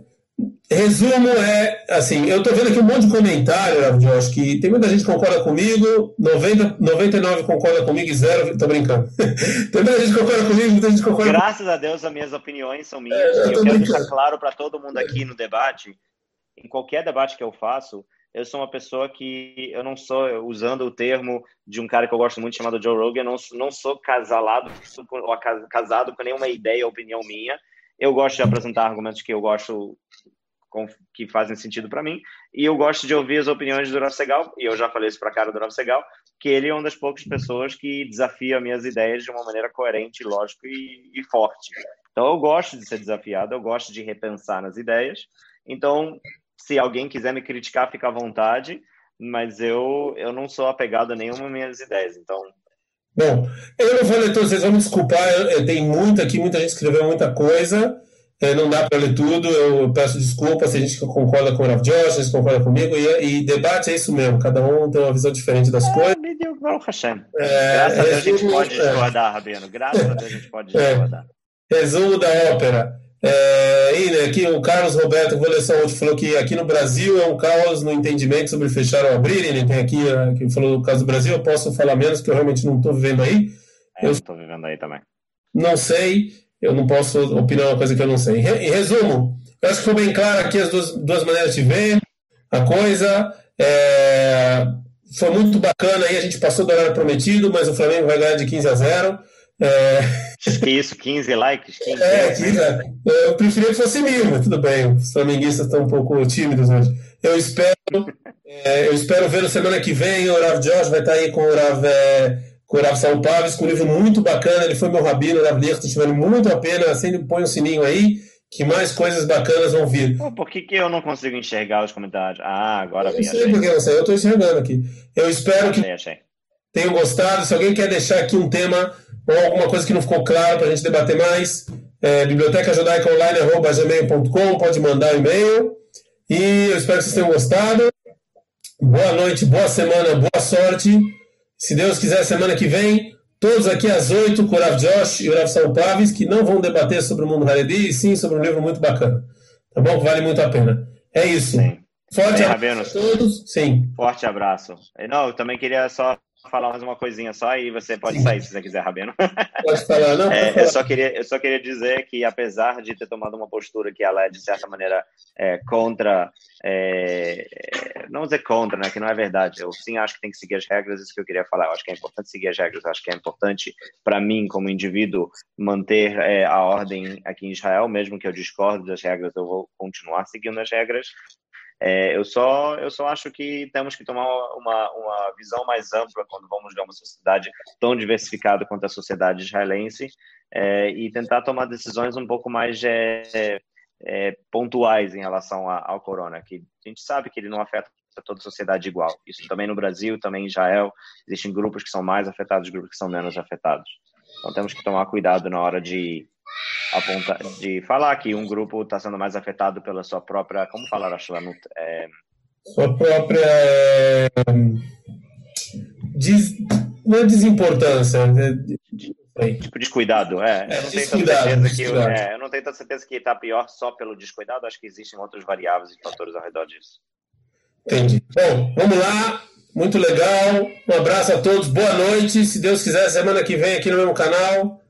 resumo é, assim, eu estou vendo aqui um monte de comentário, Josh, que tem muita gente que concorda comigo, 90, 99 concorda comigo e zero, estou brincando. tem muita gente que concorda comigo, muita gente concorda Graças a Deus, as minhas opiniões são minhas. É, eu, eu quero brincando. deixar claro para todo mundo aqui no debate, em qualquer debate que eu faço, eu sou uma pessoa que eu não sou, usando o termo de um cara que eu gosto muito chamado Joe Rogan, eu não, não sou casalado ou casado com nenhuma ideia ou opinião minha. Eu gosto de apresentar argumentos que eu gosto que fazem sentido para mim e eu gosto de ouvir as opiniões do Rav Segal e eu já falei isso para a cara do Rav Segal que ele é uma das poucas pessoas que desafia minhas ideias de uma maneira coerente, lógica e, e forte. Então eu gosto de ser desafiado, eu gosto de repensar nas ideias. Então se alguém quiser me criticar, fica à vontade, mas eu, eu não sou apegado a nenhuma minhas ideias, então... Bom, eu não vou ler todos, vocês vão me desculpar, tem muita aqui, muita gente escreveu muita coisa, é, não dá para ler tudo, eu peço desculpas se a gente concorda com o Rav Josh, se concorda comigo, e, e, debate é isso mesmo, cada um tem uma visão diferente das é, coisas. É, Graças a Deus a gente pode é. discordar, Rabino, graças a Deus a gente pode é. discordar. Resumo da ópera. É, e, né, aqui o Carlos Roberto Voleção falou que aqui no Brasil é um caos no entendimento sobre fechar ou abrir. Ele tem aqui, é, que falou do caso do Brasil, eu posso falar menos, que eu realmente não estou vivendo aí. É, eu estou vivendo aí também. Não sei, eu não posso opinar uma coisa que eu não sei. Em resumo, eu acho que ficou bem claro aqui as duas, duas maneiras de ver a coisa. É, foi muito bacana aí, a gente passou do horário prometido, mas o Flamengo vai ganhar de 15 a 0. É... Que isso, 15 likes? 15 é, 15, é. eu preferia que fosse mil, mas tudo bem. Os flamenguistas estão um pouco tímidos hoje. Eu espero, é, eu espero ver na semana que vem. O Rav Josh vai estar aí com o Rav, é, com o São Paulo, com um livro muito bacana. Ele foi meu rabino, o Rav Licht, vale muito a pena. Sempre põe um sininho aí, que mais coisas bacanas vão vir. Pô, por que, que eu não consigo enxergar os comentários? Ah, agora eu Não sei porque não sei, eu estou enxergando aqui. Eu espero achei, que achei. tenham gostado. Se alguém quer deixar aqui um tema ou alguma coisa que não ficou claro para a gente debater mais, é, bibliotecajudaicaonline.gmail.com, pode mandar um e-mail. E eu espero que vocês tenham gostado. Boa noite, boa semana, boa sorte. Se Deus quiser, semana que vem, todos aqui às oito, com o Rav Josh e o Rav São Pavis, que não vão debater sobre o mundo Haredi, e sim sobre um livro muito bacana. Tá bom? Vale muito a pena. É isso. Sim. Forte abraço a todos. Sim. Forte abraço. Não, eu também queria só falar mais uma coisinha só e você pode sair se você quiser, Rabino. Pode falar, não? É, eu, só queria, eu só queria dizer que, apesar de ter tomado uma postura que ela é, de certa maneira, é, contra. É, não dizer contra, né? Que não é verdade. Eu sim acho que tem que seguir as regras, isso que eu queria falar. Eu acho que é importante seguir as regras, eu acho que é importante, para mim, como indivíduo, manter é, a ordem aqui em Israel, mesmo que eu discorde das regras, eu vou continuar seguindo as regras. É, eu, só, eu só acho que temos que tomar uma, uma visão mais ampla quando vamos ver uma sociedade tão diversificada quanto a sociedade israelense é, e tentar tomar decisões um pouco mais é, é pontuais em relação a, ao corona, que a gente sabe que ele não afeta toda a sociedade igual. Isso também no Brasil, também em Israel, existem grupos que são mais afetados, grupos que são menos afetados. Então temos que tomar cuidado na hora de apontar, de falar que um grupo está sendo mais afetado pela sua própria, como falar a Shlanut? É... Sua própria é, des, não é desimportância, é, tipo descuidado, é. Eu não tenho tanta certeza que é, eu não tenho tanta certeza que está pior só pelo descuidado. Acho que existem outras variáveis e fatores ao redor disso. Entendi. Bom, vamos lá. Muito legal. Um abraço a todos. Boa noite. Se Deus quiser, semana que vem aqui no mesmo canal.